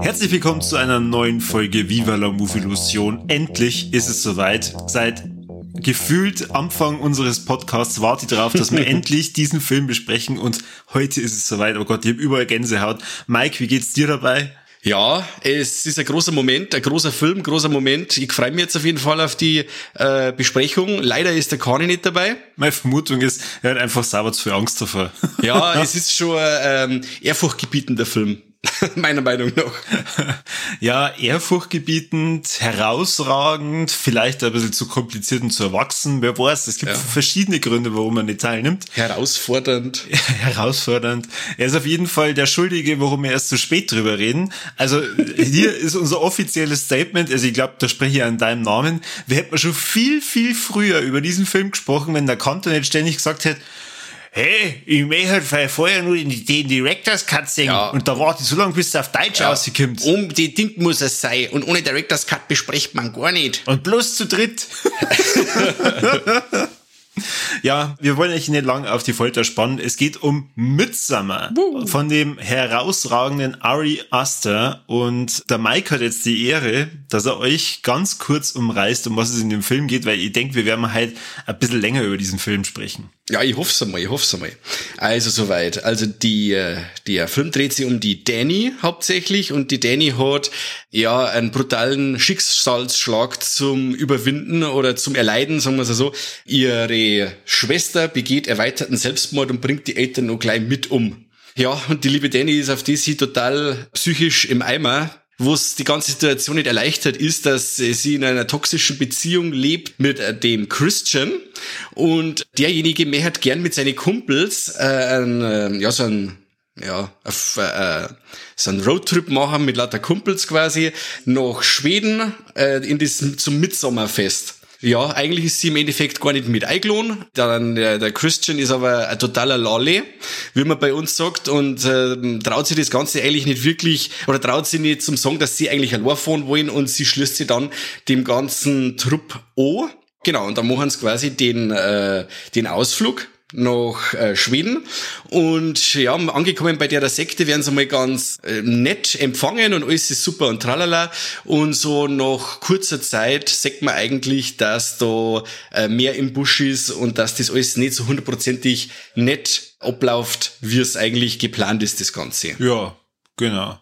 Herzlich willkommen zu einer neuen Folge Viva la Illusion. Endlich ist es soweit. Seit gefühlt Anfang unseres Podcasts warte ich darauf, dass wir endlich diesen Film besprechen und heute ist es soweit. Oh Gott, ich habe überall Gänsehaut. Mike, wie geht's dir dabei? Ja, es ist ein großer Moment, ein großer Film, großer Moment. Ich freue mich jetzt auf jeden Fall auf die äh, Besprechung. Leider ist der Kani nicht dabei. Meine Vermutung ist, er hat einfach sauber zu viel Angst davor. Ja, es ist schon ein ähm, ehrfurchtgebietender Film. meiner Meinung nach. Ja, ehrfurchtgebietend, herausragend, vielleicht ein bisschen zu kompliziert und zu erwachsen, wer weiß. Es gibt ja. verschiedene Gründe, warum man nicht teilnimmt. Herausfordernd. Herausfordernd. Er ist auf jeden Fall der Schuldige, warum wir erst zu spät drüber reden. Also hier ist unser offizielles Statement, also ich glaube, da spreche ich an deinem Namen. Wir hätten schon viel, viel früher über diesen Film gesprochen, wenn der Kanton nicht ständig gesagt hätte, hey, ich möchte halt vorher nur in den Directors Cut singen ja. und da warte ich so lange, bis es auf Deutsch ja. rauskommt. Um die Ding muss es sein und ohne Directors Cut bespricht man gar nicht. Und bloß zu dritt. Ja, wir wollen euch nicht lang auf die Folter spannen. Es geht um Midsummer Woo. von dem herausragenden Ari Aster. Und der Mike hat jetzt die Ehre, dass er euch ganz kurz umreißt, um was es in dem Film geht, weil ich denke, wir werden halt ein bisschen länger über diesen Film sprechen. Ja, ich hoffe es einmal, ich hoffe es einmal. Also soweit. Also die, äh, der Film dreht sich um die Danny hauptsächlich und die Danny hat ja einen brutalen Schicksalsschlag zum Überwinden oder zum Erleiden, sagen wir es so. Ihre Schwester begeht erweiterten Selbstmord und bringt die Eltern noch gleich mit um. Ja, und die liebe Danny ist auf die sie total psychisch im Eimer wo es die ganze Situation nicht erleichtert ist, dass sie in einer toxischen Beziehung lebt mit äh, dem Christian und derjenige mehr hat gern mit seinen Kumpels äh, ein, äh, ja so ein ja, auf, äh, so einen Roadtrip machen mit lauter Kumpels quasi nach Schweden äh, in das zum Mitsommerfest. Ja, eigentlich ist sie im Endeffekt gar nicht mit eingeladen. Dann der, der Christian ist aber ein totaler Lolly, wie man bei uns sagt, und äh, traut sich das Ganze eigentlich nicht wirklich, oder traut sich nicht zum sagen, dass sie eigentlich allein fahren wollen und sie schließt sich dann dem ganzen Trupp an. Genau, und dann machen sie quasi den, äh, den Ausflug nach äh, Schweden und ja, angekommen bei der Sekte werden sie mal ganz äh, nett empfangen und alles ist super und tralala und so nach kurzer Zeit sagt man eigentlich, dass da äh, mehr im Busch ist und dass das alles nicht so hundertprozentig nett abläuft, wie es eigentlich geplant ist, das Ganze. Ja, genau.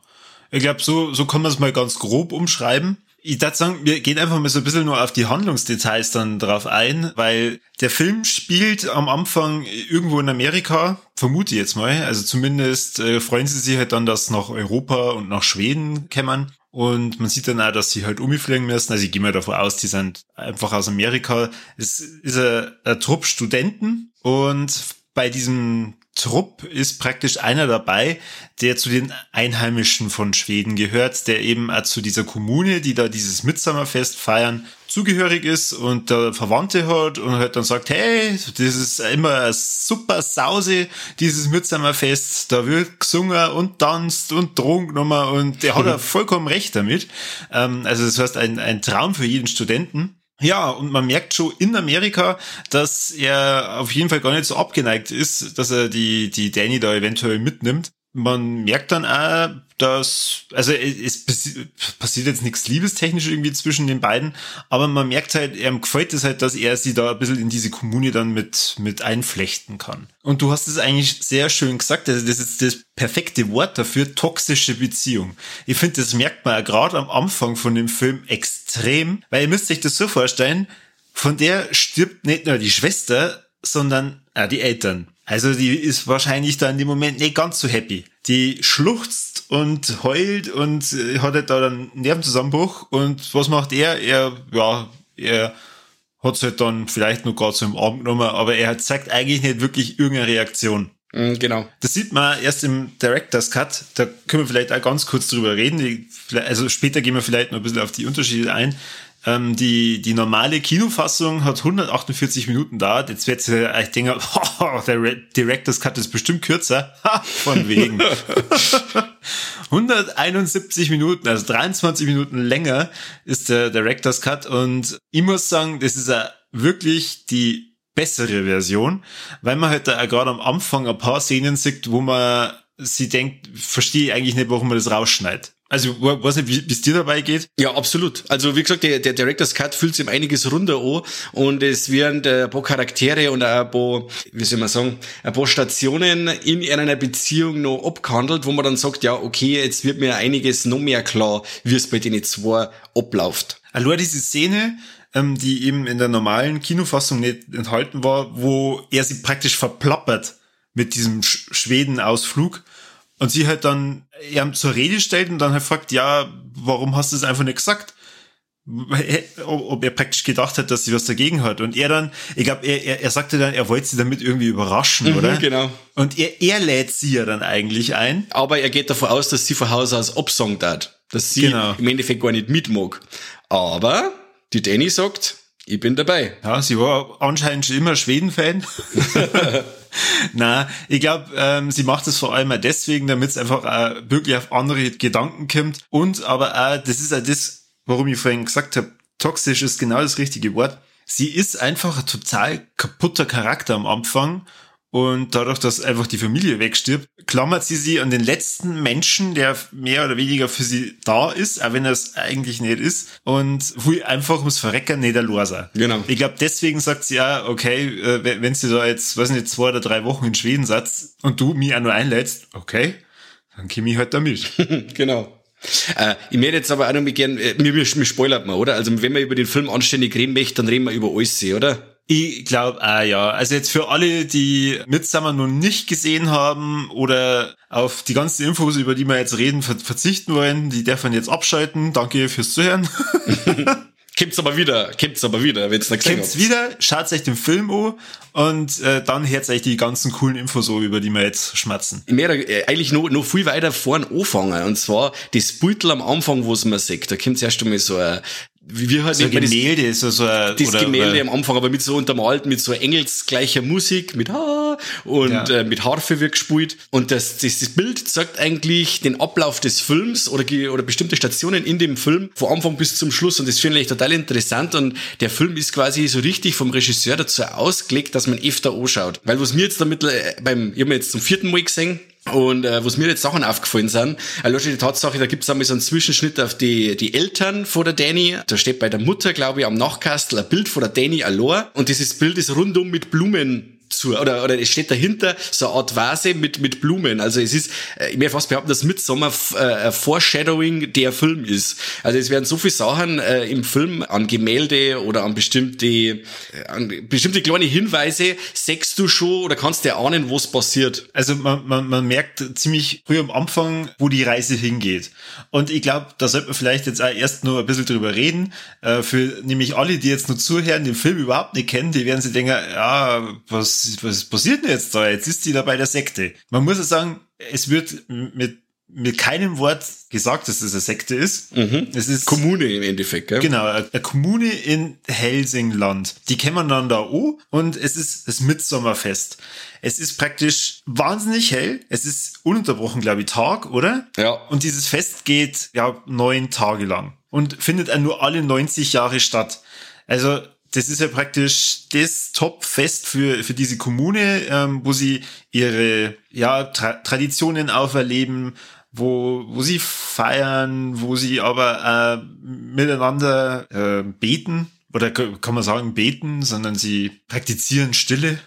Ich glaube, so, so kann man es mal ganz grob umschreiben. Ich würde sagen, wir gehen einfach mal so ein bisschen nur auf die Handlungsdetails dann drauf ein, weil der Film spielt am Anfang irgendwo in Amerika, vermute ich jetzt mal. Also zumindest äh, freuen sie sich halt dann, dass nach Europa und nach Schweden kämmern. Und man sieht dann auch, dass sie halt umfliegen müssen. Also ich gehe mal davon aus, die sind einfach aus Amerika. Es ist ein, ein Trupp Studenten und bei diesem Trupp ist praktisch einer dabei, der zu den Einheimischen von Schweden gehört, der eben zu dieser Kommune, die da dieses Mitsommerfest feiern, zugehörig ist und der Verwandte hat und halt dann sagt, hey, das ist immer super Sause, dieses Mitsommerfest, da wird gesungen und tanzt und genommen und der hat ja vollkommen recht damit. Ähm, also das heißt, ein, ein Traum für jeden Studenten. Ja, und man merkt schon in Amerika, dass er auf jeden Fall gar nicht so abgeneigt ist, dass er die, die Danny da eventuell mitnimmt. Man merkt dann auch, dass, also es passiert jetzt nichts liebestechnisch irgendwie zwischen den beiden, aber man merkt halt, er gefällt es halt, dass er sie da ein bisschen in diese Kommune dann mit, mit einflechten kann. Und du hast es eigentlich sehr schön gesagt, also das ist das perfekte Wort dafür, toxische Beziehung. Ich finde, das merkt man ja gerade am Anfang von dem Film extrem, weil ihr müsst euch das so vorstellen, von der stirbt nicht nur die Schwester, sondern auch die Eltern. Also die ist wahrscheinlich da in dem Moment nicht ganz so happy. Die schluchzt und heult und äh, hat halt da dann Nervenzusammenbruch. Und was macht er? Er, ja, er hat es halt dann vielleicht noch gerade so im Arm genommen, aber er zeigt eigentlich nicht wirklich irgendeine Reaktion. Mhm, genau. Das sieht man erst im Director's Cut. Da können wir vielleicht auch ganz kurz drüber reden. Also später gehen wir vielleicht noch ein bisschen auf die Unterschiede ein. Ähm, die, die normale Kinofassung hat 148 Minuten da. Jetzt wird sie, ich denke, oh, der Director's Cut ist bestimmt kürzer. Ha, von wegen. 171 Minuten, also 23 Minuten länger ist der Director's Cut und ich muss sagen, das ist ja wirklich die bessere Version, weil man halt da gerade am Anfang ein paar Szenen sieht, wo man sie denkt, verstehe eigentlich nicht, warum man das rausschneidet. Also, weiß nicht, wie es dir dabei geht? Ja, absolut. Also, wie gesagt, der, der Director's Cut fühlt sich einiges runter an und es werden ein paar Charaktere und ein paar, wie soll man sagen, ein paar Stationen in einer Beziehung noch abgehandelt, wo man dann sagt, ja, okay, jetzt wird mir einiges noch mehr klar, wie es bei denen zwei abläuft. Also, diese Szene, ähm, die eben in der normalen Kinofassung nicht enthalten war, wo er sie praktisch verplappert mit diesem Schweden-Ausflug und sie halt dann er zur Rede stellt und dann halt fragt, ja, warum hast du es einfach nicht gesagt? Ob er praktisch gedacht hat, dass sie was dagegen hat. Und er dann, ich glaube, er, er, er sagte dann, er wollte sie damit irgendwie überraschen, mhm, oder? Genau. Und er, er lädt sie ja dann eigentlich ein. Aber er geht davon aus, dass sie von Haus aus absongt hat. Dass sie genau. im Endeffekt gar nicht mitmag. Aber die Danny sagt, ich bin dabei. Ja, sie war anscheinend schon immer Schweden-Fan. Na, ich glaube, ähm, sie macht es vor allem auch deswegen, damit es einfach äh, wirklich auf andere Gedanken kommt. Und aber auch, das ist auch das, warum ich vorhin gesagt habe, toxisch ist genau das richtige Wort. Sie ist einfach ein total kaputter Charakter am Anfang und dadurch, dass einfach die Familie wegstirbt, klammert sie sie an den letzten Menschen, der mehr oder weniger für sie da ist, auch wenn er es eigentlich nicht ist. Und wo einfach ums Verrecken nicht der sein. Genau. Ich glaube, deswegen sagt sie ja, okay, äh, wenn sie da jetzt, weiß nicht, zwei oder drei Wochen in Schweden satz und du mich auch nur einlädst, okay, dann komme ich halt da mit. genau. Äh, ich möchte jetzt aber auch noch mal gern, äh, mir, mir, mir spoilert man, oder? Also wenn man über den Film anständig reden möchte, dann reden wir über alles, oder? Ich glaube, ah ja. Also jetzt für alle, die Midsummer noch nicht gesehen haben oder auf die ganzen Infos, über die wir jetzt reden, verzichten wollen, die dürfen jetzt abschalten. Danke fürs Zuhören. Kippt's aber wieder, kippt's aber wieder, wenn's nicht Kippt's wieder, schaut euch den Film an und äh, dann hört euch die ganzen coolen Infos so, über die wir jetzt schmatzen. Möchte äh, eigentlich noch, noch viel weiter vorn anfangen. Und zwar das Beutel am Anfang, wo es man sieht. Da kommt erst einmal so ein wie halt so ein Gemälde, das, so, so ein, das oder, Gemälde am Anfang, aber mit so untermalt, mit so engelsgleicher Musik, mit Ha und ja. äh, mit Harfe wird gespielt. Und das, das, das Bild zeigt eigentlich den Ablauf des Films oder, oder bestimmte Stationen in dem Film, von Anfang bis zum Schluss. Und das finde ich total interessant. Und der Film ist quasi so richtig vom Regisseur dazu ausgelegt, dass man öfter anschaut. Weil was mir jetzt damit äh, beim, ich habe mir jetzt zum vierten Mal gesehen, und äh, was mir jetzt Sachen aufgefallen sind, also die Tatsache, da gibt's einmal so einen Zwischenschnitt auf die, die Eltern von der Danny. Da steht bei der Mutter, glaube ich, am Nachkastel ein Bild von der Danny allein. Und dieses Bild ist rundum mit Blumen zu, oder, oder es steht dahinter so eine Art Vase mit, mit Blumen. Also es ist, äh, ich mir fast behaupten, dass Midsommar äh, Foreshadowing der Film ist. Also es werden so viele Sachen äh, im Film an Gemälde oder an bestimmte, äh, an bestimmte kleine Hinweise sechst du schon oder kannst dir ahnen, was passiert. Also man, man, man merkt ziemlich früh am Anfang, wo die Reise hingeht. Und ich glaube, da sollte man vielleicht jetzt auch erst nur ein bisschen drüber reden. Äh, für nämlich alle, die jetzt nur zuhören, den Film überhaupt nicht kennen, die werden sich denken, ja, was was, passiert denn jetzt da? Jetzt ist sie da bei der Sekte. Man muss ja sagen, es wird mit mit keinem Wort gesagt, dass es eine Sekte ist. Mhm. Es ist Kommune im Endeffekt, gell? Genau, eine Kommune in Helsingland. Die kennen dann da an und es ist das Mitsommerfest. Es ist praktisch wahnsinnig hell. Es ist ununterbrochen, glaube ich, Tag, oder? Ja. Und dieses Fest geht ja neun Tage lang und findet nur alle 90 Jahre statt. Also das ist ja praktisch das Top-Fest für, für diese Kommune, ähm, wo sie ihre ja, Tra Traditionen auferleben, wo, wo sie feiern, wo sie aber äh, miteinander äh, beten, oder kann man sagen beten, sondern sie praktizieren Stille.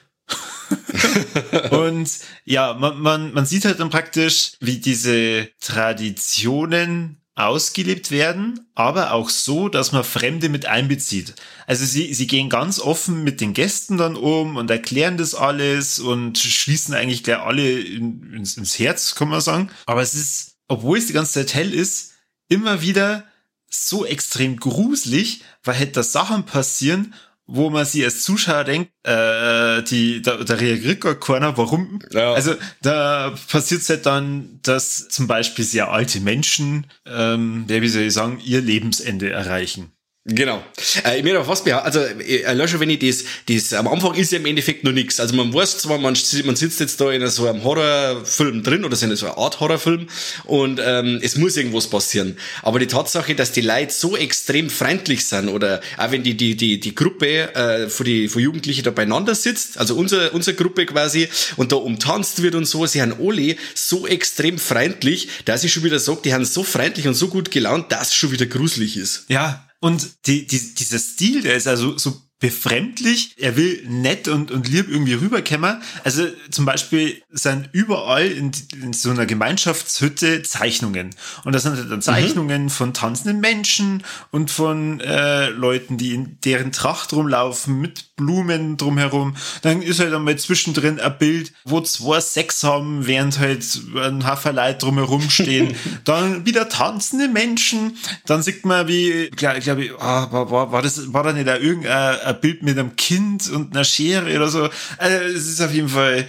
und ja, man, man, man sieht halt dann praktisch, wie diese Traditionen ausgelebt werden, aber auch so, dass man Fremde mit einbezieht. Also sie, sie gehen ganz offen mit den Gästen dann um und erklären das alles und schließen eigentlich gleich alle in, ins, ins Herz, kann man sagen. Aber es ist, obwohl es die ganze Zeit hell ist, immer wieder so extrem gruselig, weil halt da Sachen passieren, wo man sich als Zuschauer denkt, äh, die, da, da reagiert gar keiner, warum? Ja. Also da passiert es halt dann, dass zum Beispiel sehr alte Menschen, ähm, wie soll ich sagen, ihr Lebensende erreichen. Genau. Äh, mir was behaupten, also äh, lösche, wenn ich das, das, am Anfang ist ja im Endeffekt noch nichts. Also man weiß zwar, man, man sitzt jetzt da in so einem Horrorfilm drin oder in so einer Art Horrorfilm und ähm, es muss irgendwas passieren. Aber die Tatsache, dass die Leute so extrem freundlich sind oder auch wenn die, die, die, die Gruppe äh, für die für Jugendliche da beieinander sitzt, also unsere, unsere Gruppe quasi, und da umtanzt wird und so, sie haben alle so extrem freundlich, dass ich schon wieder sage, die haben so freundlich und so gut gelaunt, dass es schon wieder gruselig ist. Ja, und die, die, dieser Stil, der ist also so befremdlich. Er will nett und, und lieb irgendwie rüberkämmer. Also zum Beispiel sind überall in, in so einer Gemeinschaftshütte Zeichnungen. Und das sind dann mhm. Zeichnungen mhm. von tanzenden Menschen und von äh, Leuten, die in deren Tracht rumlaufen mit Blumen drumherum. Dann ist halt einmal zwischendrin ein Bild, wo zwei Sex haben, während halt ein Haferleit drumherum stehen. dann wieder tanzende Menschen. Dann sieht man, wie, glaube glaub ich, ah, war, war, war, das, war da nicht da irgendein ein Bild mit einem Kind und einer Schere oder so? Also, es ist auf jeden Fall,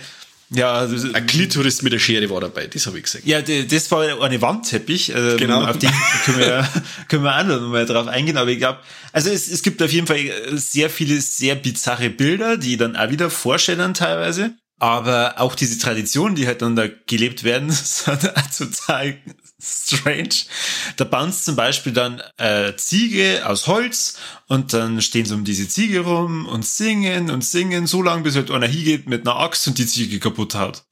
ja, ein Klitoris mit der Schere war dabei, das habe ich gesagt. Ja, das war eine Wandteppich. Ähm, genau. Auf den können wir, können wir auch noch mal drauf eingehen. Aber ich glaube, also es, es gibt auf jeden Fall sehr viele sehr bizarre Bilder, die dann auch wieder vorstellen teilweise. Aber auch diese Traditionen, die halt dann da gelebt werden, sind total strange. Da bauen sie zum Beispiel dann äh, Ziege aus Holz und dann stehen sie um diese Ziege rum und singen und singen, so lange bis halt einer hingeht mit einer Axt und die Ziege kaputt haut.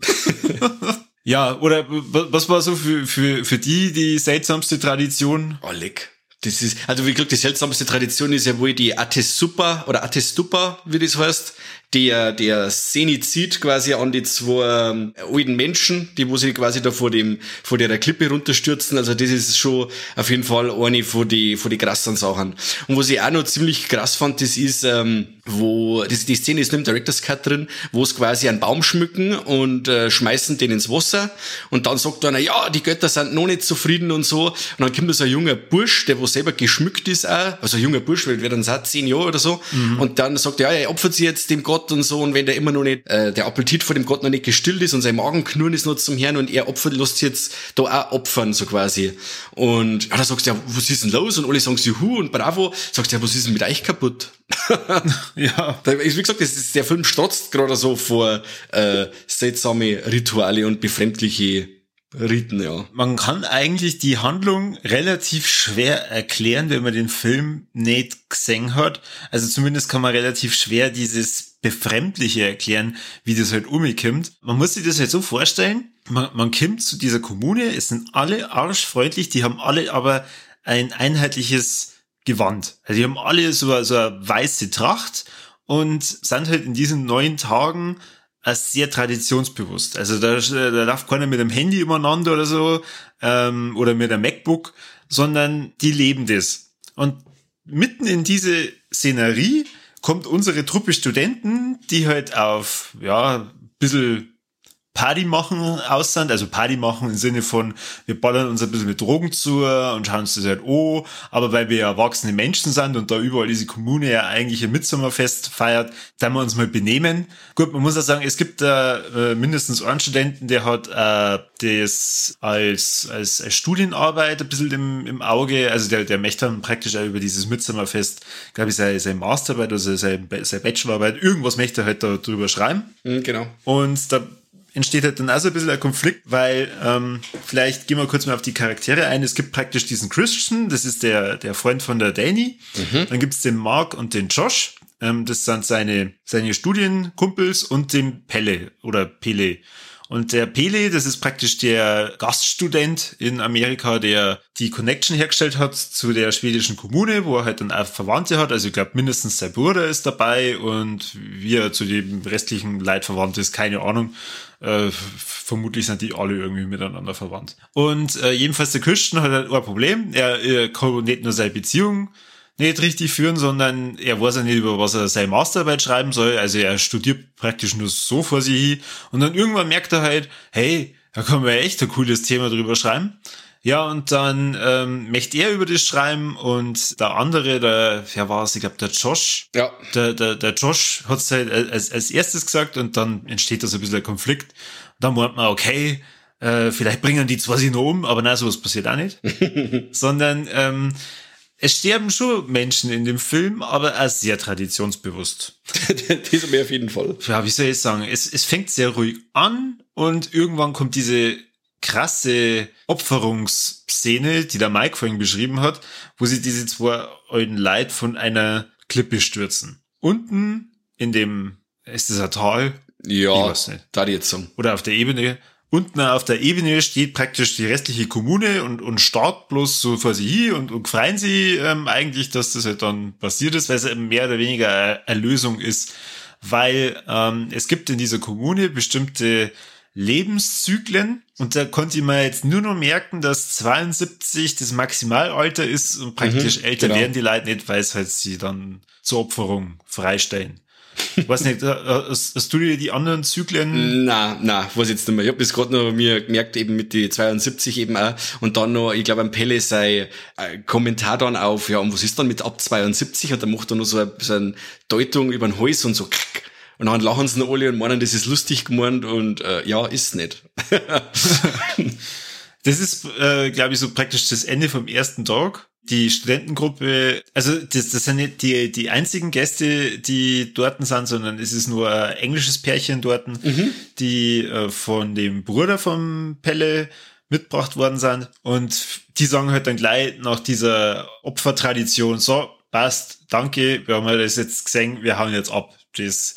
ja, oder was war so für, für, für die die seltsamste Tradition? Oh, leck. Das ist, also wie gesagt, die seltsamste Tradition ist ja wohl die Atesupa oder Atestupa, wie das heißt der, der Senizid quasi an die zwei ähm, alten Menschen, die wo sie quasi da vor dem, vor der Klippe runterstürzen. Also das ist schon auf jeden Fall eine von die, von die krassen Sachen. Und was ich auch noch ziemlich krass fand, das ist, ähm, wo, das, die Szene ist nur im Director's Cut drin, wo es quasi einen Baum schmücken und äh, schmeißen den ins Wasser. Und dann sagt einer, ja, die Götter sind noch nicht zufrieden und so. Und dann kommt da so ein junger Bursch, der wo selber geschmückt ist auch, also ein junger Bursch, weil der dann seit zehn Jahre oder so. Mhm. Und dann sagt er, ja, er opfert sich jetzt dem Gott Gott und so und wenn der immer noch nicht, äh, der Appetit vor dem Gott noch nicht gestillt ist und sein Magenknurren ist noch zum Herrn und er opfert, lässt jetzt da auch opfern, so quasi. Und ja, da sagst du ja, was ist denn los? Und alle sagen sie, hu und bravo. Sagst du ja, was ist denn mit euch kaputt? ja. Wie gesagt, das ist, der Film strotzt gerade so vor äh, seltsame Rituale und befremdliche Riten, ja. Man kann eigentlich die Handlung relativ schwer erklären, wenn man den Film nicht gesehen hat. Also zumindest kann man relativ schwer dieses Befremdliche erklären, wie das halt umkommt. Man muss sich das halt so vorstellen, man, man kommt zu dieser Kommune, es sind alle arschfreundlich, die haben alle aber ein einheitliches Gewand. Also die haben alle so, so eine weiße Tracht und sind halt in diesen neun Tagen als sehr traditionsbewusst. Also da, da läuft keiner mit einem Handy übereinander oder so ähm, oder mit einem MacBook, sondern die leben das. Und mitten in diese Szenerie kommt unsere Truppe Studenten, die halt auf ja bisschen Party machen aussand, also Party machen im Sinne von, wir ballern uns ein bisschen mit Drogen zu und schauen uns das halt oh, aber weil wir ja erwachsene Menschen sind und da überall diese Kommune ja eigentlich ein Mitsommerfest feiert, dann wir uns mal benehmen. Gut, man muss ja sagen, es gibt da äh, mindestens einen Studenten, der hat äh, das als, als, als Studienarbeit ein bisschen im, im Auge, also der, der möchte dann praktisch auch über dieses Mitsommerfest, glaube ich, seine, seine Masterarbeit oder seine, seine Bachelorarbeit, irgendwas möchte er halt da drüber schreiben. Mhm, genau. Und da entsteht halt dann auch so ein bisschen ein Konflikt, weil ähm, vielleicht gehen wir kurz mal auf die Charaktere ein. Es gibt praktisch diesen Christian, das ist der, der Freund von der Danny. Mhm. Dann gibt's den Mark und den Josh. Ähm, das sind seine, seine Studienkumpels und den Pelle oder Pele. Und der Pele, das ist praktisch der Gaststudent in Amerika, der die Connection hergestellt hat zu der schwedischen Kommune, wo er halt dann auch Verwandte hat. Also ich glaube, mindestens sein Bruder ist dabei und wie er zu dem restlichen Leid verwandt ist, keine Ahnung. Äh, vermutlich sind die alle irgendwie miteinander verwandt. Und äh, jedenfalls der Christian hat halt ein Problem. Er, er kann nicht nur seine Beziehung nicht richtig führen, sondern er weiß ja nicht, über was er seine Masterarbeit schreiben soll. Also er studiert praktisch nur so vor sich hin. Und dann irgendwann merkt er halt, hey, da man ja echt ein cooles Thema drüber schreiben. Ja, und dann ähm, möchte er über das schreiben und der andere, der, wer war es, ich glaube, der Josh. Ja. Der, der, der Josh hat es halt als, als erstes gesagt und dann entsteht da so ein bisschen ein Konflikt. Dann meint man, okay, äh, vielleicht bringen die zwei sich noch um, aber nein, sowas passiert auch nicht. Sondern ähm, es sterben schon Menschen in dem Film, aber auch sehr traditionsbewusst. mir auf jeden Fall. Ja, wie soll ich sagen? Es, es fängt sehr ruhig an und irgendwann kommt diese krasse Opferungsszene, die der Mike vorhin beschrieben hat, wo sie diese zwei alten Leid von einer Klippe stürzen. Unten in dem, ist das ein Tal? Ja, da die jetzt sagen. Oder auf der Ebene Unten auf der Ebene steht praktisch die restliche Kommune und, und starrt bloß so vor sie hin und, und freuen sie ähm, eigentlich, dass das halt dann passiert ist, weil es eben mehr oder weniger eine Lösung ist. Weil ähm, es gibt in dieser Kommune bestimmte Lebenszyklen und da konnte man jetzt nur noch merken, dass 72 das Maximalalter ist und praktisch mhm, älter genau. werden die Leute nicht, weil es halt sie dann zur Opferung freistellen. Weiß nicht, hast, hast, du dir die anderen Zyklen? Na, na, weiß jetzt nicht mehr. Ich habe das gerade noch mir gemerkt, eben mit die 72 eben auch. Und dann noch, ich glaube, am Pelle sei äh, Kommentar dann auf, ja, und was ist dann mit ab 72? Und dann macht er noch so, eine, so eine Deutung über den Hals und so, und dann lachen sie noch alle und meinen, das ist lustig gemeint und äh, ja, ist nicht. das ist, äh, glaube ich, so praktisch das Ende vom ersten Tag die Studentengruppe, also das, das sind nicht die, die einzigen Gäste, die dort sind, sondern es ist nur ein englisches Pärchen dort, mhm. die äh, von dem Bruder vom Pelle mitgebracht worden sind. Und die sagen halt dann gleich nach dieser Opfertradition, so, passt, danke, wir haben das jetzt gesehen, wir hauen jetzt ab. Das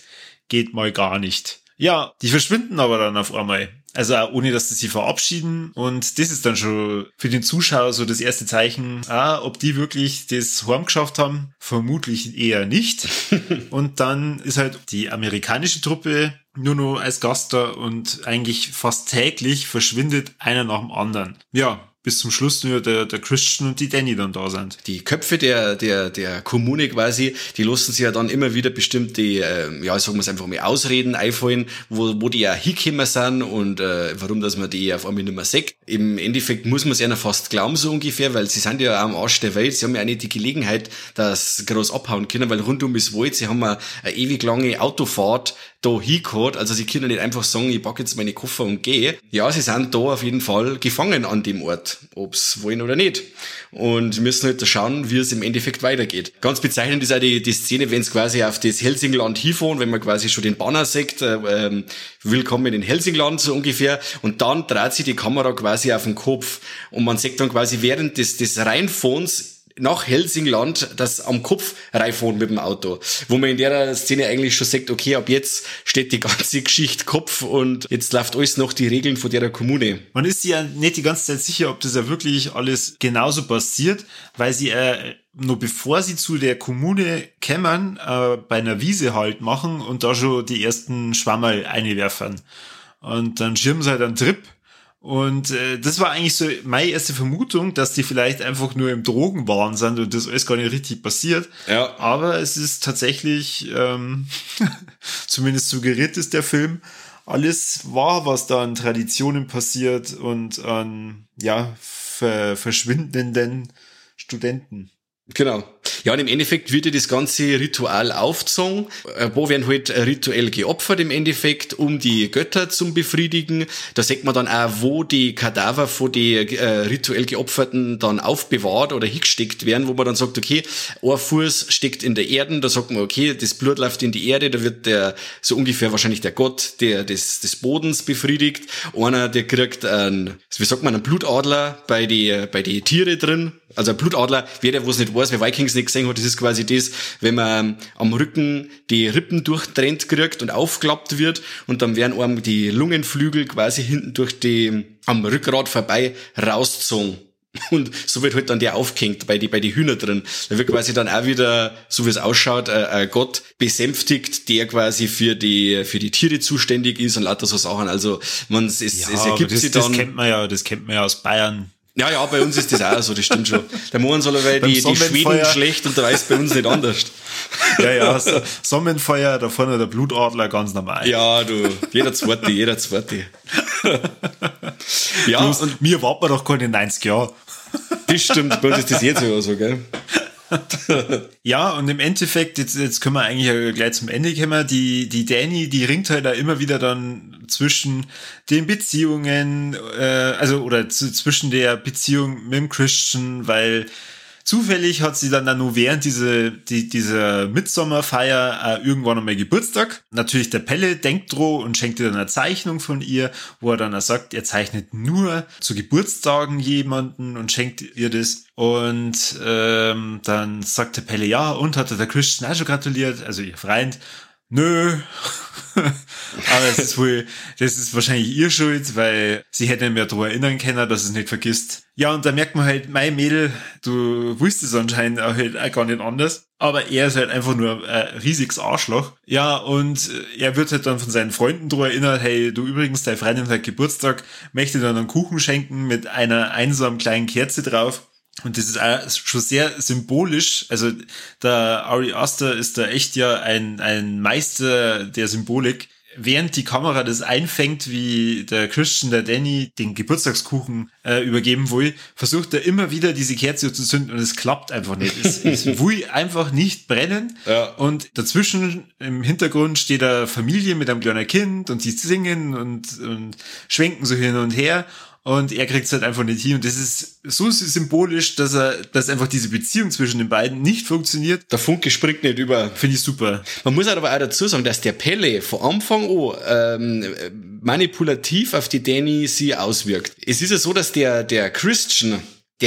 geht mal gar nicht. Ja, die verschwinden aber dann auf einmal. Also ohne, dass sie sich verabschieden. Und das ist dann schon für den Zuschauer so das erste Zeichen, ah, ob die wirklich das Horn geschafft haben. Vermutlich eher nicht. und dann ist halt die amerikanische Truppe nur noch als Gast da und eigentlich fast täglich verschwindet einer nach dem anderen. Ja, bis zum Schluss nur der, der Christian und die Danny dann da sind. Die Köpfe der, der, der Kommune quasi, die lassen sich ja dann immer wieder bestimmt die, äh, ja, sagen wir es einfach mal, Ausreden einfallen, wo, wo die ja hingekommen sind und äh, warum, dass man die auf einmal nicht mehr sieht. Im Endeffekt muss man es ja fast glauben, so ungefähr, weil sie sind ja am Arsch der Welt, sie haben ja auch nicht die Gelegenheit, das groß abhauen können, weil rundum ist Wald, sie haben eine, eine ewig lange Autofahrt da hingehört. Also sie können nicht einfach sagen, ich packe jetzt meine Koffer und gehe. Ja, sie sind da auf jeden Fall gefangen an dem Ort, ob's wollen oder nicht. Und müssen halt schauen, wie es im Endeffekt weitergeht. Ganz bezeichnend ist auch die, die Szene, wenn es quasi auf das Helsingland hinfahren, wenn man quasi schon den Banner sieht, äh, ähm, willkommen in Helsingland so ungefähr. Und dann dreht sich die Kamera quasi auf den Kopf. Und man sieht dann quasi während des, des Reinfahrens nach Helsingland das am Kopf reinfahren mit dem Auto. Wo man in der Szene eigentlich schon sagt, okay, ab jetzt steht die ganze Geschichte Kopf und jetzt läuft alles noch die Regeln von der Kommune. Man ist ja nicht die ganze Zeit sicher, ob das ja wirklich alles genauso passiert, weil sie äh, nur bevor sie zu der Kommune kämmern, äh, bei einer Wiese halt machen und da schon die ersten Schwammerl einwerfen. Und dann schirmen sie halt einen Trip und äh, das war eigentlich so meine erste Vermutung, dass die vielleicht einfach nur im Drogenwahn sind und das alles gar nicht richtig passiert. Ja. Aber es ist tatsächlich, ähm, zumindest suggeriert ist der Film, alles wahr, was da an Traditionen passiert und an ja, ver verschwindenden Studenten. Genau. Ja, und im Endeffekt wird ja das ganze Ritual aufgezogen. Wo werden halt rituell geopfert im Endeffekt, um die Götter zum befriedigen. Da sieht man dann auch, wo die Kadaver von die äh, rituell geopferten dann aufbewahrt oder hingesteckt werden, wo man dann sagt, okay, ein Fuß steckt in der Erde, da sagt man, okay, das Blut läuft in die Erde, da wird der, so ungefähr wahrscheinlich der Gott der, des, des Bodens befriedigt. Einer, der kriegt einen, wie sagt man, einen Blutadler bei die, bei die Tiere drin, also ein Blutadler, wer der, wo es nicht weiß, wer Vikings nicht gesehen hat, das ist quasi das, wenn man am Rücken die Rippen durchtrennt kriegt und aufklappt wird und dann werden einem die Lungenflügel quasi hinten durch die, am Rückgrat vorbei rausgezogen. Und so wird halt dann der aufgehängt bei die, bei die Hühner drin. Da wird quasi dann auch wieder, so wie es ausschaut, äh, ein Gott besänftigt, der quasi für die, für die Tiere zuständig ist und lauter so Sachen. Also, man, es, ja, es ergibt das, sich dann. Das kennt man ja, das kennt man ja aus Bayern. Ja, ja, bei uns ist das auch so, das stimmt schon. Der Mohn soll aber die, die Schweden schlecht und der weiß bei uns nicht anders. Ja, ja, so, Sonnenfeuer, da vorne der Blutadler, ganz normal. Ja, du, jeder zweite, jeder zweite. ja, du, und mir warten wir doch keine 90 Jahre. Das stimmt, bei uns ist das jetzt sogar so, gell? ja, und im Endeffekt, jetzt, jetzt können wir eigentlich gleich zum Ende kommen. Die, die Danny, die ringt halt da immer wieder dann zwischen den Beziehungen, äh, also oder zu, zwischen der Beziehung mit dem Christian, weil Zufällig hat sie dann, dann nur während diese, die, dieser Mitsommerfeier äh, irgendwann einmal Geburtstag. Natürlich der Pelle denkt droh und schenkt ihr dann eine Zeichnung von ihr, wo er dann sagt, er zeichnet nur zu Geburtstagen jemanden und schenkt ihr das. Und ähm, dann sagt der Pelle, ja, und hat der Christian auch schon gratuliert, also ihr Freund. Nö. Aber es ist wohl, das ist wahrscheinlich ihr Schuld, weil sie hätte mehr daran erinnern können, dass es nicht vergisst. Ja, und da merkt man halt, mein Mädel, du wusstest anscheinend auch halt auch gar nicht anders. Aber er ist halt einfach nur ein riesiges Arschloch. Ja, und er wird halt dann von seinen Freunden daran erinnert, hey, du übrigens, dein Freundin hat Geburtstag, möchte dann einen Kuchen schenken mit einer einsamen kleinen Kerze drauf. Und das ist schon sehr symbolisch. Also der Ari Aster ist da echt ja ein, ein Meister der Symbolik. Während die Kamera das einfängt, wie der Christian, der Danny den Geburtstagskuchen äh, übergeben will, versucht er immer wieder diese Kerze zu zünden und es klappt einfach nicht. Es, es will einfach nicht brennen. Ja. Und dazwischen im Hintergrund steht eine Familie mit einem kleinen Kind und die singen und, und schwenken so hin und her und er kriegt es halt einfach nicht hin. Und das ist so symbolisch, dass er, dass einfach diese Beziehung zwischen den beiden nicht funktioniert. Der Funke springt nicht über. Finde ich super. Man muss aber auch dazu sagen, dass der Pelle von Anfang an ähm, manipulativ auf die Danny sie auswirkt. Es ist ja so, dass der, der Christian,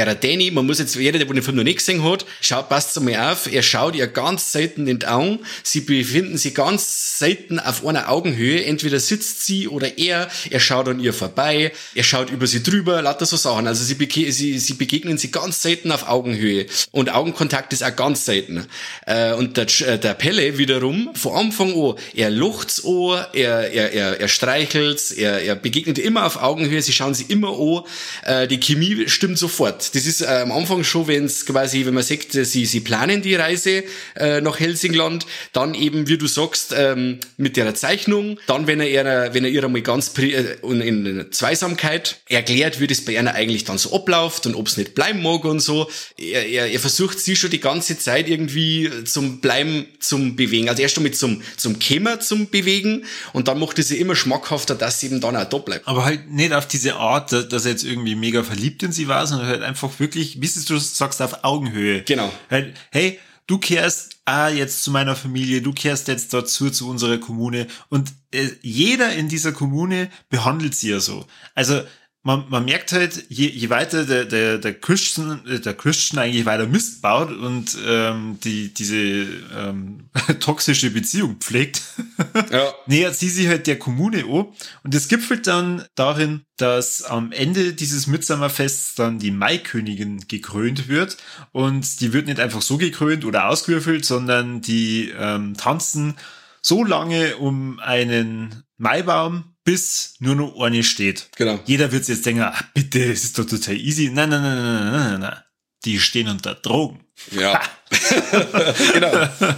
der Danny, man muss jetzt, jeder, der den Film noch nicht gesehen hat, schaut, passt mal auf, er schaut ihr ganz selten in die Augen, sie befinden sich ganz selten auf einer Augenhöhe, entweder sitzt sie oder er, er schaut an ihr vorbei, er schaut über sie drüber, lauter so Sachen, also sie, bege sie, sie begegnen sie ganz selten auf Augenhöhe. Und Augenkontakt ist auch ganz selten. Äh, und der, äh, der Pelle wiederum, von Anfang an, er lucht's an, er, er, er, er streichelt's, er, er begegnet immer auf Augenhöhe, sie schauen sie immer an, äh, die Chemie stimmt sofort. Das ist äh, am Anfang schon, wenn es quasi, wenn man sagt, äh, sie, sie planen die Reise äh, nach Helsingland, dann eben, wie du sagst, ähm, mit der Zeichnung, dann, wenn er ihr, wenn er ihr einmal ganz äh, in Zweisamkeit erklärt, wie das bei einer eigentlich dann so abläuft und ob es nicht bleiben mag und so. Er, er, er versucht sie schon die ganze Zeit irgendwie zum Bleiben, zum Bewegen. Also erst einmal zum, zum Kämmer zum Bewegen und dann macht er sie immer schmackhafter, dass sie eben dann auch da bleibt. Aber halt nicht auf diese Art, dass er jetzt irgendwie mega verliebt in sie war, sondern halt einfach wirklich, wie du sagst, auf Augenhöhe. Genau. Halt, hey, du kehrst ah, jetzt zu meiner Familie, du kehrst jetzt dazu zu unserer Kommune und äh, jeder in dieser Kommune behandelt sie ja so. Also man, man merkt halt, je, je weiter der, der, der Christian, äh, der Christian eigentlich weiter Mist baut und ähm, die, diese ähm, toxische Beziehung pflegt, ja. nähert sie sich halt der Kommune an. Und das gipfelt dann darin, dass am Ende dieses Mitsommerfests dann die Maikönigin gekrönt wird. Und die wird nicht einfach so gekrönt oder ausgewürfelt, sondern die ähm, tanzen so lange um einen Maibaum, bis nur noch eine steht. Genau. Jeder wird jetzt denken, ach, bitte, es ist doch total easy. Nein, nein, nein, nein, nein, nein, nein. Die stehen unter Drogen. Ja. genau.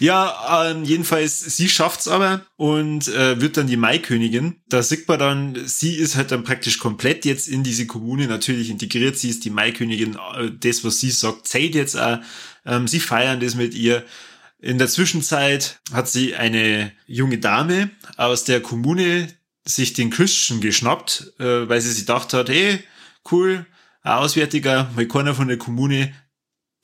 Ja, ähm, jedenfalls, sie schafft's aber und äh, wird dann die Maikönigin. Da sieht man dann, sie ist halt dann praktisch komplett jetzt in diese Kommune natürlich integriert. Sie ist die Maikönigin. Äh, das, was sie sagt, zählt jetzt auch. Ähm, sie feiern das mit ihr. In der Zwischenzeit hat sie eine junge Dame aus der Kommune, sich den Christian geschnappt, äh, weil sie sich gedacht hat, hey, cool, ein Auswärtiger, mal keiner von der Kommune,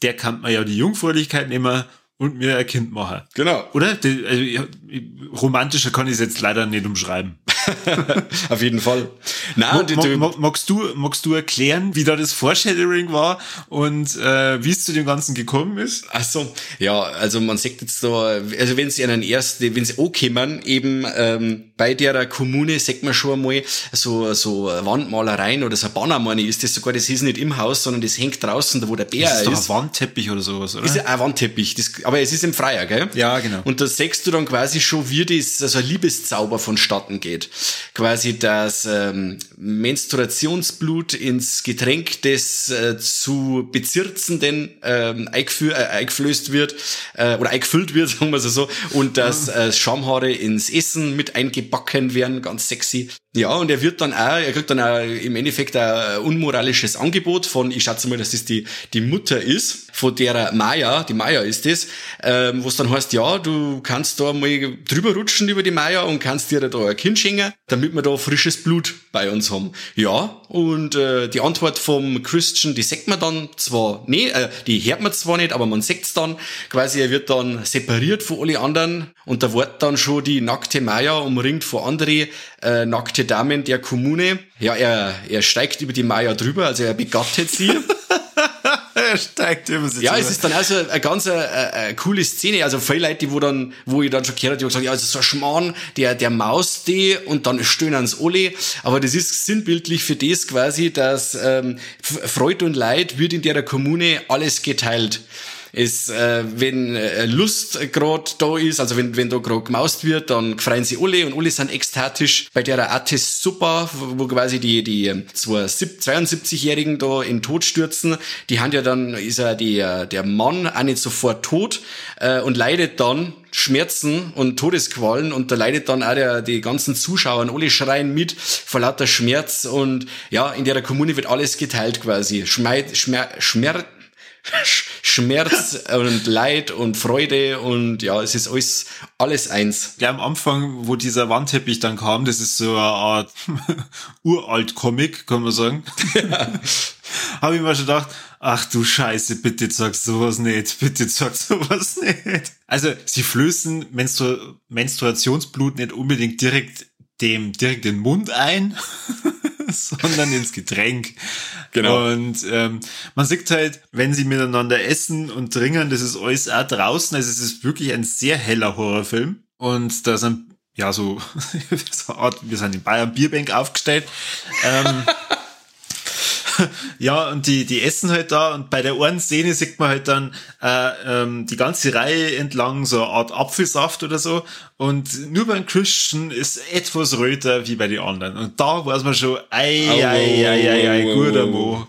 der kann man ja die Jungfräulichkeit nehmen und mir ein Kind machen. Genau. Oder? Die, also, romantischer kann ich es jetzt leider nicht umschreiben. Auf jeden Fall. Na, mo, mo, mo, magst du magst du erklären, wie da das Foreshadowing war und äh, wie es zu dem Ganzen gekommen ist? Ach so, ja, also man sagt jetzt so, also wenn sie einen ersten, wenn sie ankommen, eben ähm, bei der Kommune, sagt man schon einmal so so Wandmalereien oder so ein Banner, meine ist das sogar, das ist nicht im Haus, sondern das hängt draußen, da wo der Bär das ist. ist. Doch ein Wandteppich oder sowas, oder? Ist ja ein Wandteppich, das, aber es ist im Freier, gell? Ja, genau. Und da siehst du dann quasi schon, wie das, also ein Liebeszauber vonstatten geht quasi das ähm, Menstruationsblut ins Getränk des äh, zu bezirzenden ähm, eingefü äh, eingeflößt wird äh, oder eingefüllt wird, sagen wir so, und dass äh, Schamhaare ins Essen mit eingebacken werden, ganz sexy. Ja, und er wird dann auch, er kriegt dann auch im Endeffekt ein unmoralisches Angebot von, ich schätze mal, dass das die, die Mutter ist, von der Maya, die Maya ist das, ähm, wo es dann heißt, ja, du kannst da mal drüber rutschen über die Maya und kannst dir da ein Kind schenken, damit wir da frisches Blut bei uns haben. Ja, und äh, die Antwort vom Christian, die sagt man dann zwar, nee, äh, die hört man zwar nicht, aber man sieht's dann. Quasi, er wird dann separiert von alle anderen und da wird dann schon die nackte Maya umringt von andere äh, nackte Damen der Kommune. Ja, er, er steigt über die Maya drüber, also er begattet sie. er steigt über sie Ja, drüber. es ist dann also eine ganz äh, äh, coole Szene. Also viele Leute, die wo dann, wo ich dann schon gehört habe, die haben gesagt, ja, es ist so ein Schmarrn, der, der maust die und dann stöhnen sie alle. Aber das ist sinnbildlich für das quasi, dass ähm, F- Freude und Leid wird in der Kommune alles geteilt. Es, äh, wenn äh, Lust gerade da ist, also wenn, wenn da gerade gemaust wird, dann freuen sie alle und alle sind ekstatisch. Bei der Artis super, wo quasi die, die ähm, zwei sieb- 72-Jährigen da in Tod stürzen, die haben ja dann, ist ja der, der Mann auch nicht sofort tot äh, und leidet dann Schmerzen und Todesqualen und da leidet dann auch der, die ganzen Zuschauer und alle schreien mit vor lauter Schmerz und ja, in der Kommune wird alles geteilt quasi. Schmeid, Schmer, Schmerz, Schmerz und Leid und Freude und ja, es ist alles, alles eins. Gleich am Anfang, wo dieser Wandteppich dann kam, das ist so eine Art Uralt-Comic, kann man sagen. Habe ich mir schon gedacht, ach du Scheiße, bitte sag sowas nicht, bitte sag sowas nicht. Also, sie flößen Menstru Menstruationsblut nicht unbedingt direkt dem, direkt in den Mund ein, sondern ins Getränk. Genau. Und ähm, man sieht halt, wenn sie miteinander essen und trinken, das ist alles auch draußen. Also es ist wirklich ein sehr heller Horrorfilm. Und da sind, ja, so, so Art, wir sind in Bayern Bierbank aufgestellt. ähm, ja, und die, die essen halt da und bei der einen Szene sieht man halt dann äh, ähm, die ganze Reihe entlang so eine Art Apfelsaft oder so und nur beim Christian ist etwas röter wie bei den anderen und da weiß man schon, ei, ei, ei, ei, ei, guter. Mo.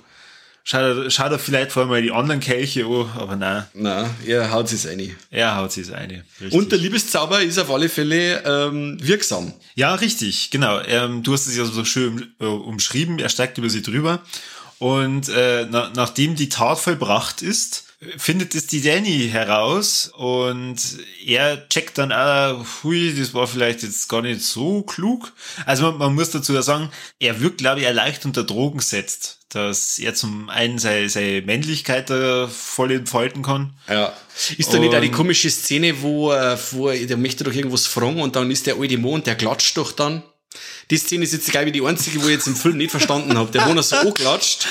Schaut, schaut er vielleicht vor allem die anderen Kelche an, aber nein, Na, er haut sich rein. er haut sich eine. Richtig. Und der Liebeszauber ist auf alle Fälle ähm, wirksam. Ja, richtig, genau. Ähm, du hast es ja so schön äh, umschrieben, er steigt über sie drüber. Und äh, na, nachdem die Tat vollbracht ist, findet es die Danny heraus und er checkt dann, ah, hui, das war vielleicht jetzt gar nicht so klug. Also man, man muss dazu ja sagen, er wirkt, glaube ich, er leicht unter Drogen setzt, dass er zum einen seine, seine Männlichkeit da voll entfalten kann. Ja. Ist da nicht auch die Und- komische Szene, wo, äh, wo er- der möchte doch irgendwas fragen und dann ist der alte Mond, der klatscht doch dann. Die Szene ist jetzt, glaube ich, die einzige, wo ich jetzt im Film nicht verstanden habe. Der Mond so anklatscht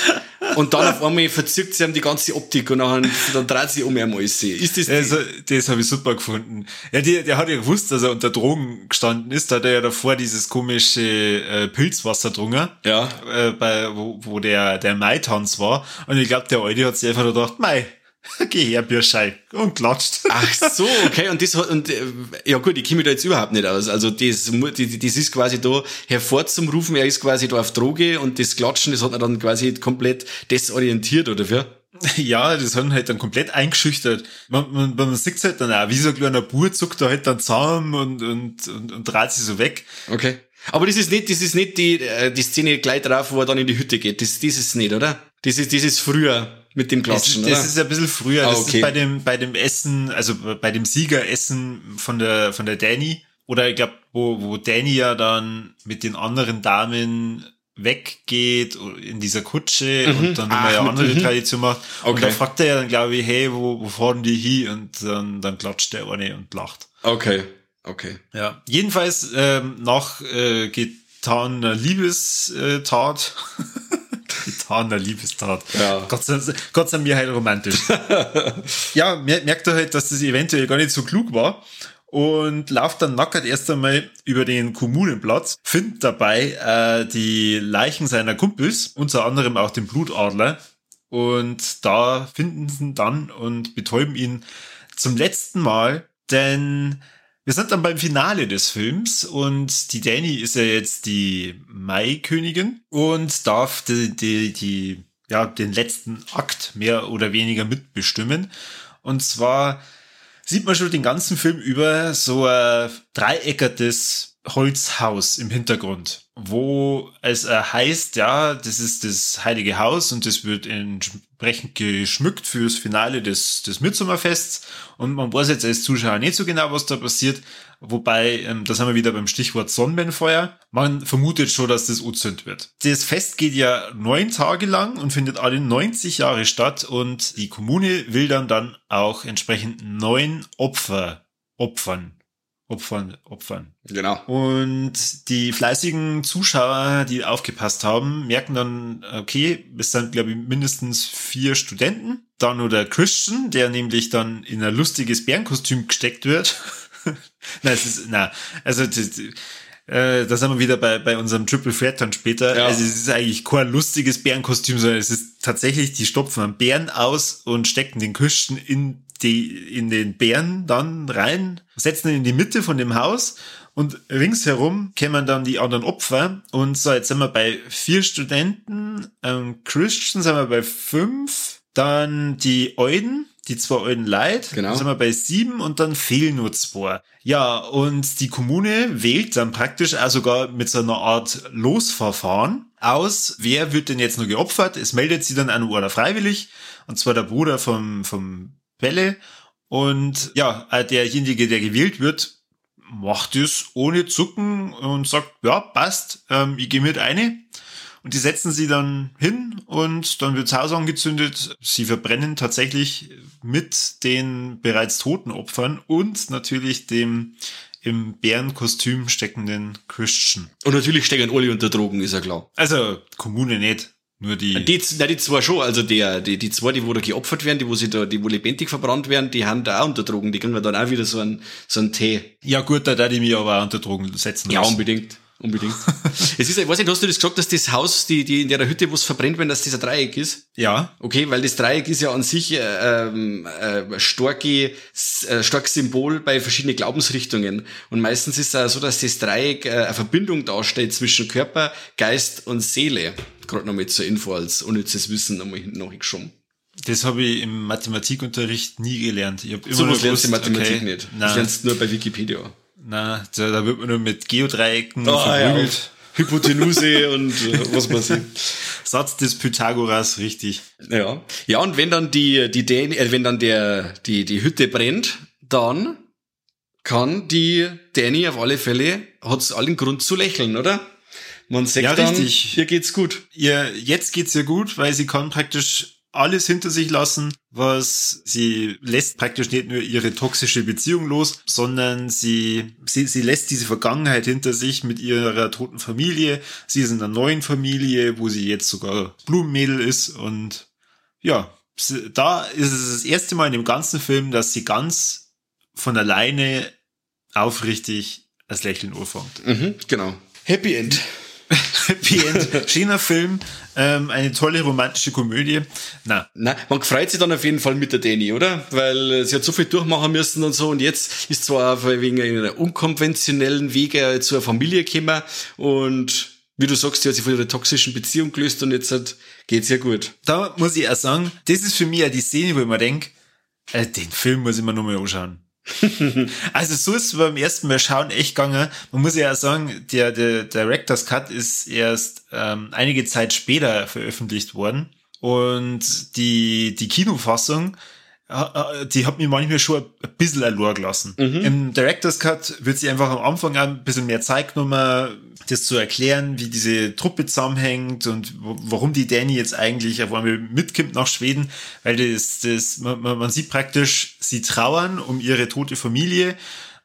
und dann auf einmal verzirkt sie ihm die ganze Optik und dann, dann dreht sie um ihm alles. Ist das, Also, das habe ich super gefunden. Ja, der, der hat ja gewusst, dass er unter Drogen gestanden ist. Da hat er ja davor dieses komische äh, Pilzwasser drungen. Ja. Äh, bei, wo, wo der, der Maitanz war. Und ich glaube, der Alte hat sich einfach gedacht, Mai, geh her, Bierschei. Und klatscht. Ach so, okay, und das hat, und, äh, ja gut, ich kenne mich da jetzt überhaupt nicht aus. Also, das, das ist quasi da hervorzumrufen, er ist quasi da auf Droge und das Klatschen, das hat er dann quasi komplett desorientiert, oder wie? ja, das hat ihn halt dann komplett eingeschüchtert. Man, man, man sieht halt dann auch, wie so ein kleiner Bur zuckt da halt dann zusammen und, und, und, und dreht sich so weg. Okay. Aber das ist nicht, das ist nicht die, äh, die Szene gleich drauf, wo er dann in die Hütte geht. Das, das ist nicht, oder? Das ist, das ist früher mit dem Das, Klatschen, das oder? ist ein bisschen früher. Ah, Das okay. ist bei dem, bei dem Essen, also bei dem Siegeressen von der, von der Danny. Oder ich glaube, wo, wo Danny ja dann mit den anderen Damen weggeht in dieser Kutsche und dann ja mit- andere mhm. Tradition macht. Und Okay. da fragt er ja dann, glaube ich, hey, wo, wo fahren die hin? Und dann, dann klatscht der eine und lacht. Okay. Okay. Ja. Jedenfalls ähm, nach äh, getaner Liebestat. getaner Liebestat. Ja. Gott sei, Gott sei mir halt romantisch. ja, mer- merkt er halt, dass das eventuell gar nicht so klug war. Und lauft dann nackert erst einmal über den Kommunenplatz, findet dabei äh, die Leichen seiner Kumpels, unter anderem auch den Blutadler. Und da finden sie ihn dann und betäuben ihn zum letzten Mal, denn wir sind dann beim Finale des Films und die Danny ist ja jetzt die Maikönigin und darf die, die, die, ja, den letzten Akt mehr oder weniger mitbestimmen. Und zwar sieht man schon den ganzen Film über so ein dreieckertes Holzhaus im Hintergrund, wo es äh, heißt, ja, das ist das heilige Haus und das wird in entsprechend geschmückt fürs Finale des, des Mitsommerfests. Und man weiß jetzt als Zuschauer nicht so genau, was da passiert. Wobei, ähm, da wir wieder beim Stichwort Sonnenfeuer. Man vermutet schon, dass das Uzünd wird. Das Fest geht ja neun Tage lang und findet alle 90 Jahre statt und die Kommune will dann dann auch entsprechend neun Opfer opfern. Opfern, opfern. Genau. Und die fleißigen Zuschauer, die aufgepasst haben, merken dann, okay, es sind, glaube ich, mindestens vier Studenten. Dann nur der Christian, der nämlich dann in ein lustiges Bärenkostüm gesteckt wird. na, es ist, na, also, das, äh, da sind wir wieder bei, bei unserem Triple Threat dann später. Ja. Also es ist eigentlich kein lustiges Bärenkostüm, sondern es ist tatsächlich, die stopfen einen Bären aus und stecken den Christian in die in den Bären dann rein, setzen ihn in die Mitte von dem Haus und ringsherum kämen dann die anderen Opfer. Und so, jetzt sind wir bei vier Studenten, ähm, Christian sind wir bei fünf, dann die Euden, die zwei Euden Leid, genau. dann sind wir bei sieben und dann fehlen nur zwei. Ja, und die Kommune wählt dann praktisch auch sogar mit so einer Art Losverfahren aus, wer wird denn jetzt nur geopfert. Es meldet sie dann an oder freiwillig, und zwar der Bruder vom, vom Welle. Und ja, äh, derjenige, der gewählt wird, macht es ohne Zucken und sagt, ja, passt, ähm, ich gehe mit eine. Und die setzen sie dann hin und dann wird das Haus angezündet. Sie verbrennen tatsächlich mit den bereits toten Opfern und natürlich dem im Bärenkostüm steckenden Christian. Und natürlich stecken alle unter Drogen, ist ja klar. Also, Kommune nicht. Nur die. Die, na, die zwei schon, also der, die, die zwei, die wo da geopfert werden, die wo sie da, die wo lebendig verbrannt werden, die haben da auch unter Drogen, die kriegen wir dann auch wieder so einen, so einen Tee. Ja gut, da da die mir aber auch unter Drogen setzen Ja, unbedingt. Unbedingt. es ist, ich weiß nicht, hast du das gesagt, dass das Haus, die, die in der Hütte, wo es verbrennt werden, dass das ein Dreieck ist? Ja. Okay, weil das Dreieck ist ja an sich äh, ähm, äh, starke, äh, starkes Symbol bei verschiedenen Glaubensrichtungen. Und meistens ist es auch so, dass das Dreieck äh, eine Verbindung darstellt zwischen Körper, Geist und Seele. Gerade noch mit zur Info als unnützes Wissen nochmal hinten nachgeschoben. Das habe ich im Mathematikunterricht nie gelernt. Ich hab immer so was lernst du in Mathematik okay, nicht. Das lernst du nur bei Wikipedia. Na, da, da wird man nur mit Geodreiecken oh, verprügelt. Ja. Hypotenuse und äh, was man sieht. Satz des Pythagoras, richtig. Ja. Ja, und wenn dann die, die, Däni, äh, wenn dann der, die, die Hütte brennt, dann kann die Danny auf alle Fälle, hat's allen Grund zu lächeln, oder? Man sagt ja, dann, richtig. ihr geht's gut. Ihr, jetzt geht's ihr gut, weil sie kann praktisch alles hinter sich lassen, was sie lässt praktisch nicht nur ihre toxische Beziehung los, sondern sie, sie, sie lässt diese Vergangenheit hinter sich mit ihrer toten Familie. Sie ist in einer neuen Familie, wo sie jetzt sogar Blumenmädel ist und ja, da ist es das erste Mal in dem ganzen Film, dass sie ganz von alleine aufrichtig das Lächeln urfangt. Mhm, genau. Happy End. Happy End. Schöner Film, ähm, eine tolle romantische Komödie. Na. Na, man freut sich dann auf jeden Fall mit der Dani, oder? Weil äh, sie hat so viel durchmachen müssen und so und jetzt ist zwar auf wegen einer unkonventionellen Wege zu einer Familie gekommen und wie du sagst, sie hat sich von ihrer toxischen Beziehung gelöst und jetzt hat, geht's ja gut. Da muss ich auch sagen, das ist für mich ja die Szene, wo ich mir denke, äh, den Film muss ich mir nochmal anschauen. also so ist es beim ersten Mal schauen echt gegangen. Man muss ja sagen, der, der Director's Cut ist erst ähm, einige Zeit später veröffentlicht worden. Und die, die Kinofassung die hat mir manchmal schon ein bisschen allein gelassen. Mhm. Im Director's Cut wird sie einfach am Anfang ein bisschen mehr Zeit genommen, das zu erklären, wie diese Truppe zusammenhängt und warum die Danny jetzt eigentlich auf einmal mitkommt nach Schweden, weil das, das, man, man sieht praktisch, sie trauern um ihre tote Familie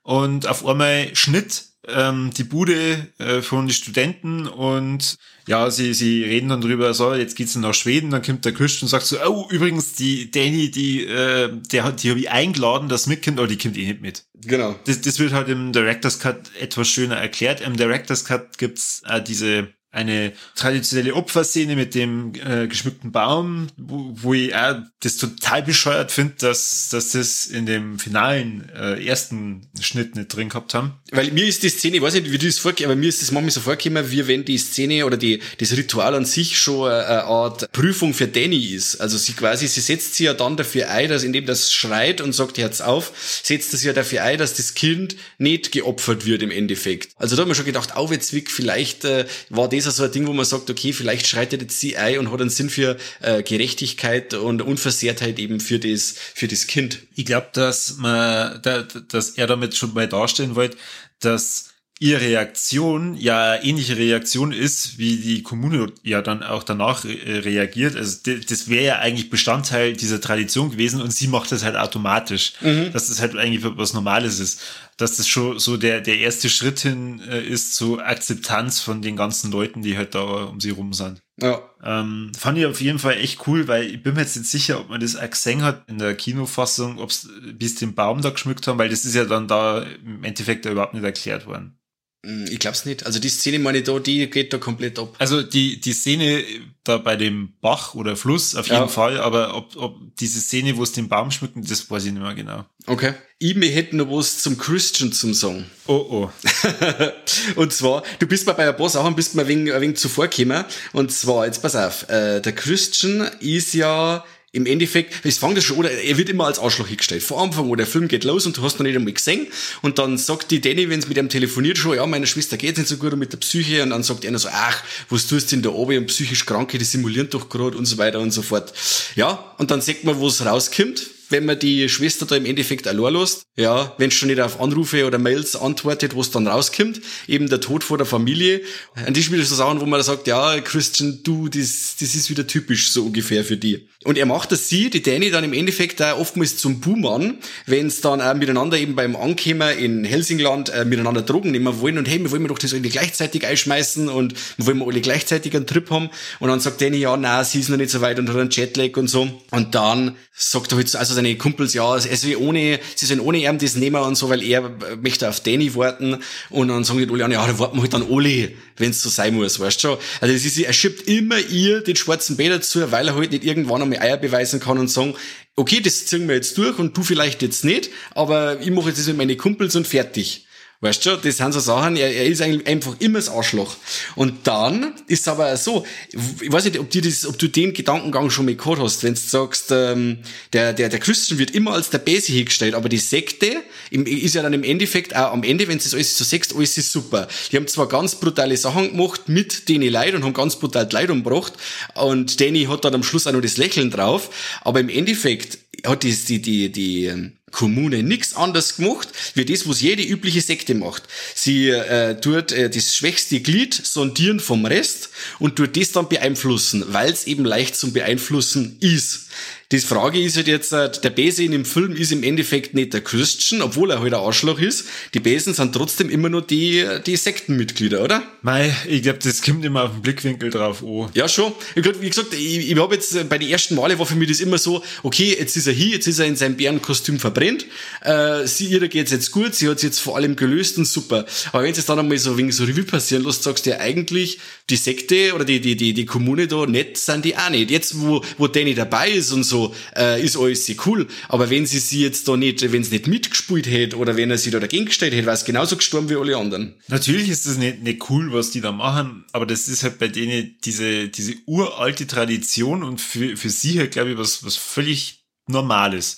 und auf einmal Schnitt ähm, die Bude äh, von den Studenten und ja, sie, sie reden dann drüber, so, jetzt geht's dann nach Schweden, dann kommt der Christian und sagt so, oh, übrigens, die Danny, die, äh, der hat, die habe ich eingeladen, das mitkommt, aber die kommt eh nicht mit. Genau. Das, das wird halt im Director's Cut etwas schöner erklärt. Im Director's Cut gibt's äh, diese eine traditionelle Opferszene mit dem äh, geschmückten Baum, wo, wo ich auch das total bescheuert finde, dass, dass das in dem finalen äh, ersten Schnitt nicht drin gehabt haben. Weil mir ist die Szene, ich weiß nicht, wie du das vorgehst, aber mir ist das manchmal so vorgekommen, wie wenn die Szene oder die, das Ritual an sich schon eine Art Prüfung für Danny ist. Also sie quasi, sie setzt sie ja dann dafür ein, dass indem das schreit und sagt, Herz auf, setzt sie ja dafür ein, dass das Kind nicht geopfert wird im Endeffekt. Also da haben wir schon gedacht, Auwetzwick, vielleicht äh, war das ist ja so ein Ding, wo man sagt, okay, vielleicht schreitet jetzt sie ein und hat einen Sinn für äh, Gerechtigkeit und Unversehrtheit eben für das, für das Kind. Ich glaube, dass man, dass er damit schon mal darstellen wollte, dass ihre Reaktion ja ähnliche Reaktion ist, wie die Kommune ja dann auch danach reagiert. Also das wäre ja eigentlich Bestandteil dieser Tradition gewesen und sie macht das halt automatisch, mhm. dass das halt eigentlich was Normales ist. Dass das schon so der, der erste Schritt hin äh, ist zur Akzeptanz von den ganzen Leuten, die halt da um sie rum sind. Ja. Ähm, fand ich auf jeden Fall echt cool, weil ich bin mir jetzt nicht sicher, ob man das auch gesehen hat in der Kinofassung, ob es bis den Baum da geschmückt haben, weil das ist ja dann da im Endeffekt überhaupt nicht erklärt worden. Hm, ich glaub's nicht. Also die Szene meine ich da, die geht da komplett ab. Also die, die Szene da bei dem Bach oder Fluss auf jeden ja. Fall, aber ob, ob diese Szene, wo es den Baum schmücken, das weiß ich nicht mehr genau. Okay. Ich mir hätte noch was zum Christian zum Song. Oh oh. und zwar, du bist mal bei ein paar Sachen, bist mir ein wenig, ein wenig zuvor gekommen. Und zwar, jetzt pass auf, äh, der Christian ist ja im Endeffekt, es fängt schon, oder er wird immer als Arschloch hingestellt. Vor Anfang, wo der Film geht los und du hast noch nicht einmal gesehen. Und dann sagt die Danny, wenn sie mit ihm telefoniert, schon, ja, meiner Schwester geht's nicht so gut mit der Psyche. Und dann sagt einer so, ach, was tust du denn da oben und psychisch Kranke, die simulieren doch gerade und so weiter und so fort. Ja, und dann sieht man, wo es rauskommt wenn man die Schwester da im Endeffekt allein lässt. Ja, wenn schon nicht auf Anrufe oder Mails antwortet, wo es dann rauskommt. Eben der Tod vor der Familie. Das ist wieder so Sachen, wo man sagt, ja, Christian, du, das, das ist wieder typisch so ungefähr für die. Und er macht das sie, die Danny, dann im Endeffekt auch oftmals zum Buhmann, wenn es dann auch miteinander eben beim Ankommen in Helsingland äh, miteinander Drogen nehmen wollen und hey, wir wollen wir doch das alle gleichzeitig einschmeißen und wir wollen wir alle gleichzeitig einen Trip haben. Und dann sagt Danny, ja, na, sie ist noch nicht so weit und hat einen Jetlag und so. Und dann sagt er halt also seine Kumpels, ja, wie ohne, sie sollen ohne ihm das nehmen und so, weil er möchte auf Danny warten. Und dann sagen die alle, ja, dann warten wir halt dann alle, wenn es so sein muss, weißt du schon. Also das ist, er immer ihr den schwarzen Bär dazu, weil er halt nicht irgendwann einmal Eier beweisen kann und sagen, okay, das ziehen wir jetzt durch und du vielleicht jetzt nicht, aber ich mache jetzt das mit meinen Kumpels und fertig. Weißt du, das sind so Sachen, er, er ist eigentlich einfach immer das Arschloch. Und dann ist es aber so, ich weiß nicht, ob, dir das, ob du den Gedankengang schon mal gehört hast, wenn du sagst, ähm, der, der, der Christian wird immer als der Base hingestellt, aber die Sekte ist ja dann im Endeffekt auch am Ende, wenn du das alles so sagst, alles ist super. Die haben zwar ganz brutale Sachen gemacht mit denen Leid und haben ganz brutal Leid umgebracht und Danny hat dann am Schluss auch noch das Lächeln drauf, aber im Endeffekt hat die, die, die, die ähm, Kommune nichts anderes gemacht, wie das, was jede übliche Sekte macht. Sie äh, tut äh, das schwächste Glied sondieren vom Rest und tut das dann beeinflussen, weil es eben leicht zum Beeinflussen ist. Die Frage ist halt jetzt, äh, der Besen in dem Film ist im Endeffekt nicht der Christian, obwohl er halt ein Arschloch ist. Die Besen sind trotzdem immer nur die, die Sektenmitglieder, oder? Mei, ich glaube, das kommt immer auf den Blickwinkel drauf an. Ja, schon. Ich glaub, wie gesagt, ich, ich habe jetzt äh, bei den ersten Male war für mich das immer so, okay, jetzt ist er hier, jetzt ist er in seinem Bärenkostüm verbrennt. Äh, sie, ihr geht's jetzt gut, sie hat's jetzt vor allem gelöst und super. Aber wenn es dann einmal so wegen so Revue passieren lässt, sagst du ja eigentlich, die Sekte oder die, die, die, die Kommune da nett sind die auch nicht. Jetzt, wo, wo Danny dabei ist und so, so, äh, ist alles sehr cool. Aber wenn sie sie jetzt da nicht, wenn sie nicht mitgespielt hätte oder wenn er sie da dagegen gestellt hätte, wäre es genauso gestorben wie alle anderen. Natürlich ist das nicht, nicht cool, was die da machen, aber das ist halt bei denen diese, diese uralte Tradition und für, für sie halt, glaube ich, was, was völlig Normales.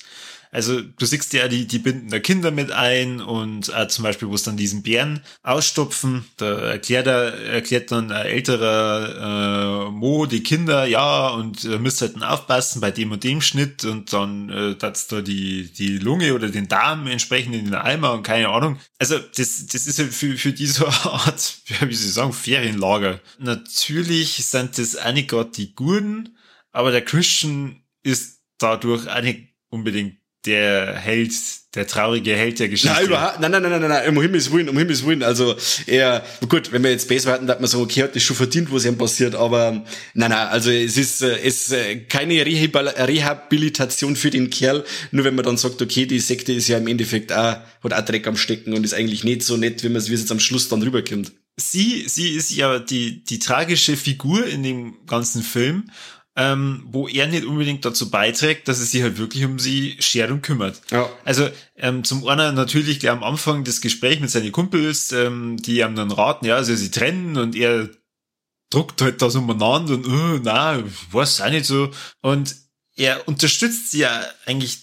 Also du siehst ja, die, die binden da Kinder mit ein und äh, zum Beispiel, wo es dann diesen Bären ausstopfen, da erklärt er, erklärt dann ein älterer äh, Mo die Kinder, ja, und äh, müsst halt aufpassen bei dem und dem Schnitt und dann äh, tat's da die, die Lunge oder den Darm entsprechend in den Eimer und keine Ahnung. Also das, das ist ja für, für diese Art, wie ich sagen, Ferienlager. Natürlich sind das einige gerade die Gurden, aber der Christian ist dadurch auch nicht unbedingt der Held, der traurige Held der Geschichte. Nein, überhaupt, nein, nein, nein, nein, nein, um Himmels Willen, um Himmels Willen. Also, er, gut, wenn wir jetzt besser hatten, dass man so, okay, hat das schon verdient, was ihm passiert, aber, nein, nein, also, es ist, es ist äh, keine Rehabilitation für den Kerl, nur wenn man dann sagt, okay, die Sekte ist ja im Endeffekt auch, hat auch Dreck am Stecken und ist eigentlich nicht so nett, wie man es, wie es jetzt am Schluss dann rüberkommt. Sie, sie ist ja die, die tragische Figur in dem ganzen Film ähm, wo er nicht unbedingt dazu beiträgt, dass es sich halt wirklich um sie schert und kümmert. Ja. Also ähm, zum einen natürlich gleich am Anfang das Gespräch mit seinen Kumpels, ähm, die ihm dann raten, ja, also sie trennen und er druckt halt das umeinander und uh, na, weiß auch nicht so. Und er unterstützt sie ja eigentlich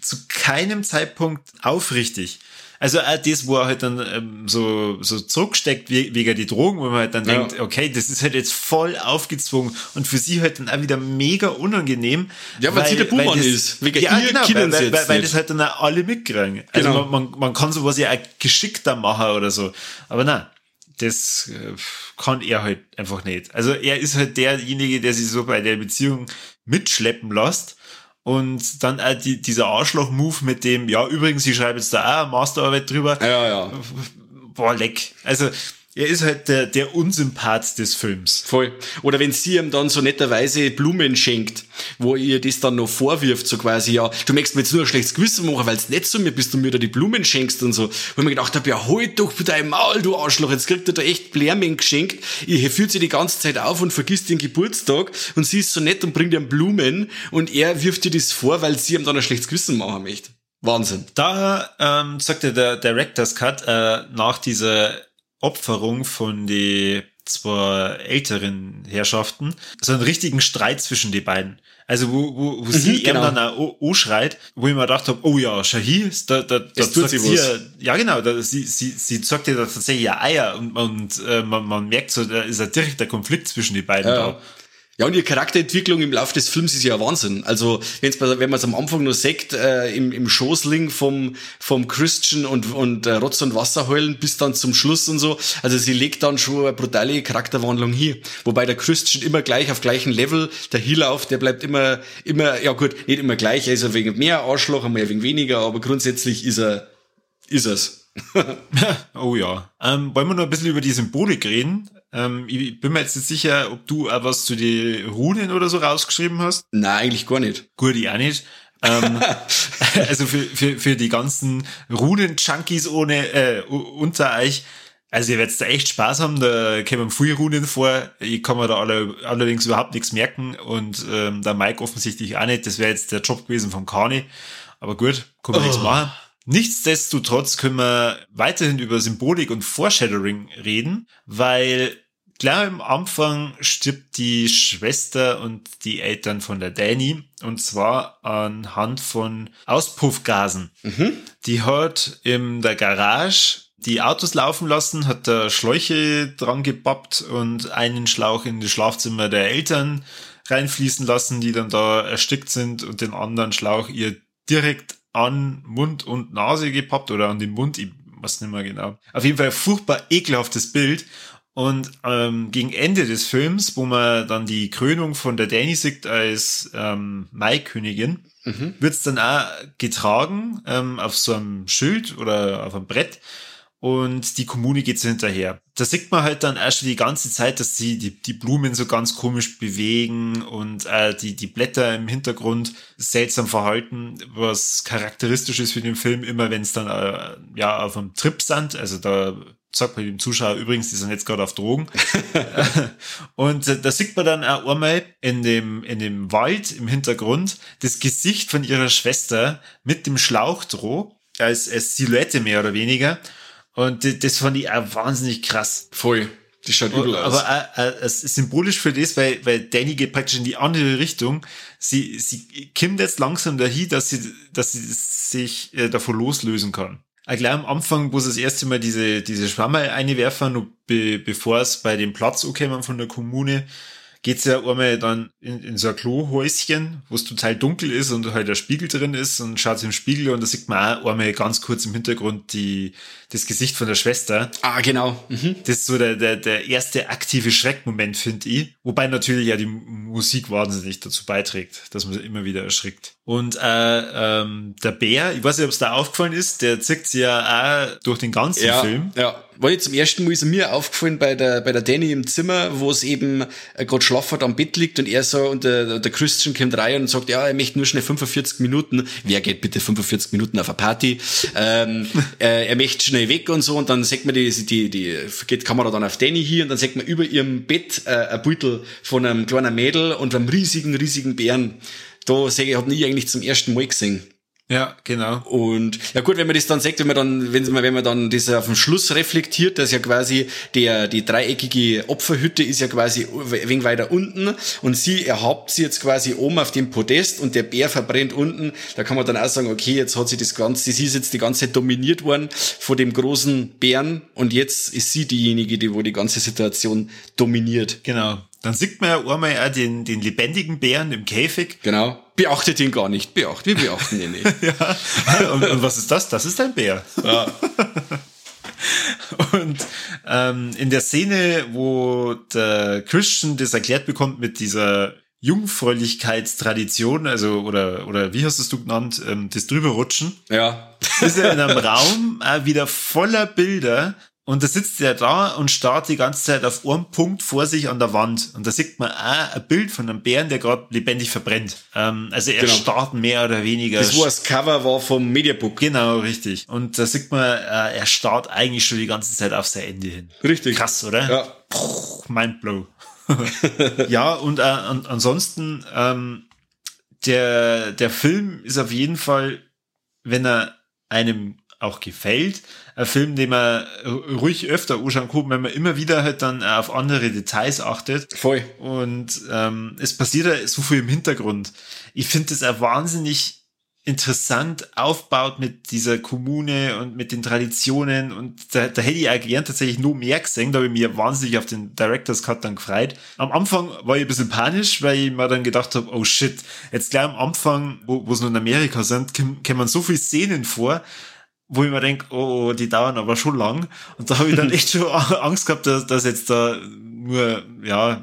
zu keinem Zeitpunkt aufrichtig. Also auch das, wo er halt dann ähm, so, so zurücksteckt wie, wegen die Drogen, wo man halt dann ja. denkt, okay, das ist halt jetzt voll aufgezwungen und für sie halt dann auch wieder mega unangenehm. Ja, weil, weil sie der Buhmann ist. Wegen ja, ihr genau, weil, weil, weil, weil das halt dann auch alle mitkriegen. Also genau. man, man, man kann sowas ja auch geschickter machen oder so. Aber nein, das äh, kann er halt einfach nicht. Also er ist halt derjenige, der sich so bei der Beziehung mitschleppen lässt. Und dann auch die, dieser Arschloch-Move mit dem, ja, übrigens, ich schreibe jetzt da auch eine Masterarbeit drüber. Ja, ja. Boah, leck. Also, er ist halt der, der Unsympath des Films. Voll. Oder wenn sie ihm dann so netterweise Blumen schenkt, wo ihr das dann noch vorwirft, so quasi, ja, du möchtest mir jetzt nur ein schlechtes Gewissen machen, weil es nicht zu mir bist, du mir da die Blumen schenkst und so. Wo ich mir gedacht habe, ja, halt doch mit deinem Maul, du Arschloch, jetzt kriegt er da echt Blärmen geschenkt. Ihr fühlt sie die ganze Zeit auf und vergisst den Geburtstag und sie ist so nett und bringt ihm Blumen und er wirft dir das vor, weil sie ihm dann ein schlechtes Gewissen machen möchte. Wahnsinn. Da ähm, sagte der Director's Cut äh, nach dieser Opferung von die zwei älteren Herrschaften, so einen richtigen Streit zwischen die beiden. Also wo, wo, wo mhm, sie genau. dann auch schreit, wo ich mir gedacht habe, oh ja, Shahi, da, da, da tut sie, was. ja genau, da, sie, sie, sie zockt ja tatsächlich ja Eier und, und äh, man, man merkt so, da ist ein direkter Konflikt zwischen die beiden ja. da. Ja, und ihre Charakterentwicklung im Laufe des Films ist ja Wahnsinn. Also, wenn's, wenn man es am Anfang nur sagt, äh, im, im Schoßling vom, vom Christian und, und äh, Rotz und Wasser heulen bis dann zum Schluss und so. Also, sie legt dann schon eine brutale Charakterwandlung hier. Wobei der Christian immer gleich auf gleichem Level, der Hilauf, der bleibt immer, immer, ja gut, nicht immer gleich, er ist ein wenig mehr Arschloch, einmal ein wenig weniger, aber grundsätzlich ist er, ist es. oh ja. Ähm, wollen wir noch ein bisschen über die Symbolik reden? Ähm, ich bin mir jetzt nicht sicher, ob du auch was zu den Runen oder so rausgeschrieben hast. Nein, eigentlich gar nicht. Gut, ich auch nicht. ähm, also für, für, für die ganzen Runen-Junkies ohne äh, unter euch, also ihr werdet da echt Spaß haben, da kämen viele Runen vor. Ich kann mir da alle, allerdings überhaupt nichts merken und ähm, der Mike offensichtlich auch nicht. Das wäre jetzt der Job gewesen von Kani. Aber gut, kann man oh. nichts machen. Nichtsdestotrotz können wir weiterhin über Symbolik und Foreshadowing reden, weil Klar, am Anfang stirbt die Schwester und die Eltern von der Danny und zwar anhand von Auspuffgasen. Mhm. Die hat in der Garage die Autos laufen lassen, hat da Schläuche dran gebappt und einen Schlauch in das Schlafzimmer der Eltern reinfließen lassen, die dann da erstickt sind und den anderen Schlauch ihr direkt an Mund und Nase gepappt oder an den Mund, ich weiß nicht mehr genau. Auf jeden Fall furchtbar ekelhaftes Bild und ähm, gegen Ende des Films, wo man dann die Krönung von der Danny sieht als ähm, Maikönigin, mhm. wird's dann auch getragen ähm, auf so einem Schild oder auf einem Brett und die Kommune geht so hinterher. Da sieht man halt dann erst die ganze Zeit, dass sie die, die Blumen so ganz komisch bewegen und äh, die, die Blätter im Hintergrund seltsam verhalten, was charakteristisch ist für den Film, immer wenn es dann äh, ja auf einem Trip sind, also da sagt man dem Zuschauer übrigens, die sind jetzt gerade auf Drogen. und äh, da sieht man dann auch einmal in dem, in dem Wald im Hintergrund das Gesicht von ihrer Schwester mit dem Schlauchdroh als, als Silhouette mehr oder weniger. Und das fand ich auch wahnsinnig krass. Voll. Die schaut übel aus. Aber äh, äh, es ist symbolisch für das, weil, weil Danny geht praktisch in die andere Richtung. Sie, sie kommt jetzt langsam dahin, dass sie, dass sie sich davon loslösen kann gleich am Anfang, wo sie das erste Mal diese, diese Schwammerl einwerfen, be, bevor es bei dem Platz ankommen von der Kommune, geht's ja einmal dann in, in so ein Klohäuschen, wo es total dunkel ist und halt der Spiegel drin ist und schaut im Spiegel und da sieht man auch einmal ganz kurz im Hintergrund die, das Gesicht von der Schwester. Ah, genau. Mhm. Das ist so der, der, der erste aktive Schreckmoment, finde ich. Wobei natürlich ja die Musik wahnsinnig dazu beiträgt, dass man immer wieder erschrickt. Und äh, ähm, der Bär, ich weiß nicht, ob es da aufgefallen ist, der zirkt sich ja auch durch den ganzen ja, Film. Ja, war jetzt zum ersten Mal ist er mir aufgefallen bei der, bei der Danny im Zimmer, wo es eben äh, gerade schlaffert am Bett liegt und er so, und der, der Christian kommt rein und sagt, ja, er möchte nur schnell 45 Minuten. Wer geht bitte 45 Minuten auf eine Party? ähm, äh, er möchte schnell weg und so und dann sagt man die, die, die, geht Kamera dann auf Danny hier und dann sagt man über ihrem Bett äh, ein Beutel von einem kleinen Mädel und einem riesigen, riesigen Bären. Da sage ich, ich habe nie eigentlich zum ersten Mal gesehen. Ja, genau. Und ja gut, wenn man das dann sagt, wenn man dann, wenn man, wenn man dann das auf den Schluss reflektiert, dass ja quasi der, die dreieckige Opferhütte ist ja quasi wenig weiter unten und sie erhabt sie jetzt quasi oben auf dem Podest und der Bär verbrennt unten, da kann man dann auch sagen, okay, jetzt hat sie das Ganze, sie ist jetzt die ganze Zeit dominiert worden von dem großen Bären und jetzt ist sie diejenige, die wo die ganze Situation dominiert. Genau. Dann sieht man ja einmal auch den, den lebendigen Bären im Käfig. Genau. Beachtet ihn gar nicht. Beacht, wir beachten ihn nicht. ja. Und, und, was ist das? Das ist ein Bär. Ja. und ähm, in der Szene, wo der Christian das erklärt bekommt mit dieser Jungfräulichkeitstradition, also oder oder wie hast es du genannt, ähm, das drüberrutschen. Ja. Ist er in einem Raum äh, wieder voller Bilder und da sitzt er da und starrt die ganze Zeit auf einen Punkt vor sich an der Wand. Und da sieht man auch ein Bild von einem Bären, der gerade lebendig verbrennt. Ähm, also er genau. starrt mehr oder weniger. Das, wo das Cover war vom Mediabook. Genau, richtig. Und da sieht man, äh, er starrt eigentlich schon die ganze Zeit auf sein Ende hin. Richtig. Krass, oder? Ja. Puh, Mindblow. ja, und äh, an, ansonsten, ähm, der, der Film ist auf jeden Fall, wenn er einem auch gefällt. Ein Film, den man ruhig öfter anschauen kann, wenn man immer wieder halt dann auf andere Details achtet. Voll. Und ähm, es passiert ja so viel im Hintergrund. Ich finde das auch wahnsinnig interessant aufbaut mit dieser Kommune und mit den Traditionen und da, da hätte ich auch gern tatsächlich nur mehr gesehen, da habe ich mir wahnsinnig auf den Director's Cut dann gefreut. Am Anfang war ich ein bisschen panisch, weil ich mir dann gedacht habe, oh shit, jetzt gleich am Anfang, wo, wo es noch in Amerika sind, kommen so viele Szenen vor, wo ich mir denke, oh, die dauern aber schon lang. Und da habe ich dann echt schon Angst gehabt, dass, dass jetzt da nur, ja,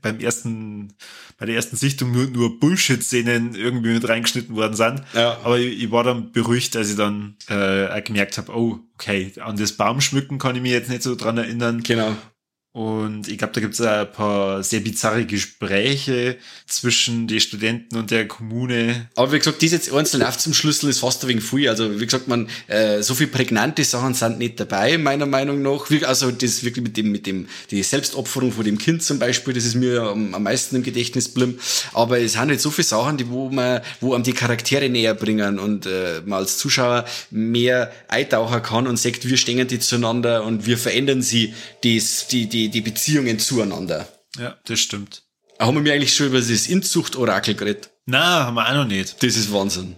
beim ersten, bei der ersten Sichtung nur, nur Bullshit-Szenen irgendwie mit reingeschnitten worden sind. Ja. Aber ich, ich war dann beruhigt, als ich dann äh, gemerkt habe, oh, okay, an das Baumschmücken kann ich mich jetzt nicht so dran erinnern. Genau. Und ich glaube, da gibt es ein paar sehr bizarre Gespräche zwischen den Studenten und der Kommune. Aber wie gesagt, diese einzelne auf zum Schlüssel ist fast ein wenig viel. Also wie gesagt, man äh, so viel prägnante Sachen sind nicht dabei, meiner Meinung nach. Also das wirklich mit dem, mit dem, die Selbstopferung von dem Kind zum Beispiel, das ist mir am, am meisten im Gedächtnis geblieben. Aber es sind nicht so viele Sachen, die wo man, wo einem die Charaktere näher bringen und äh, man als Zuschauer mehr eintauchen kann und sagt, wir stehen die zueinander und wir verändern sie, dies, die, die die, Beziehungen zueinander. Ja, das stimmt. Haben wir eigentlich schon über das Inzucht-Orakel geredet? Na, haben wir auch noch nicht. Das ist Wahnsinn.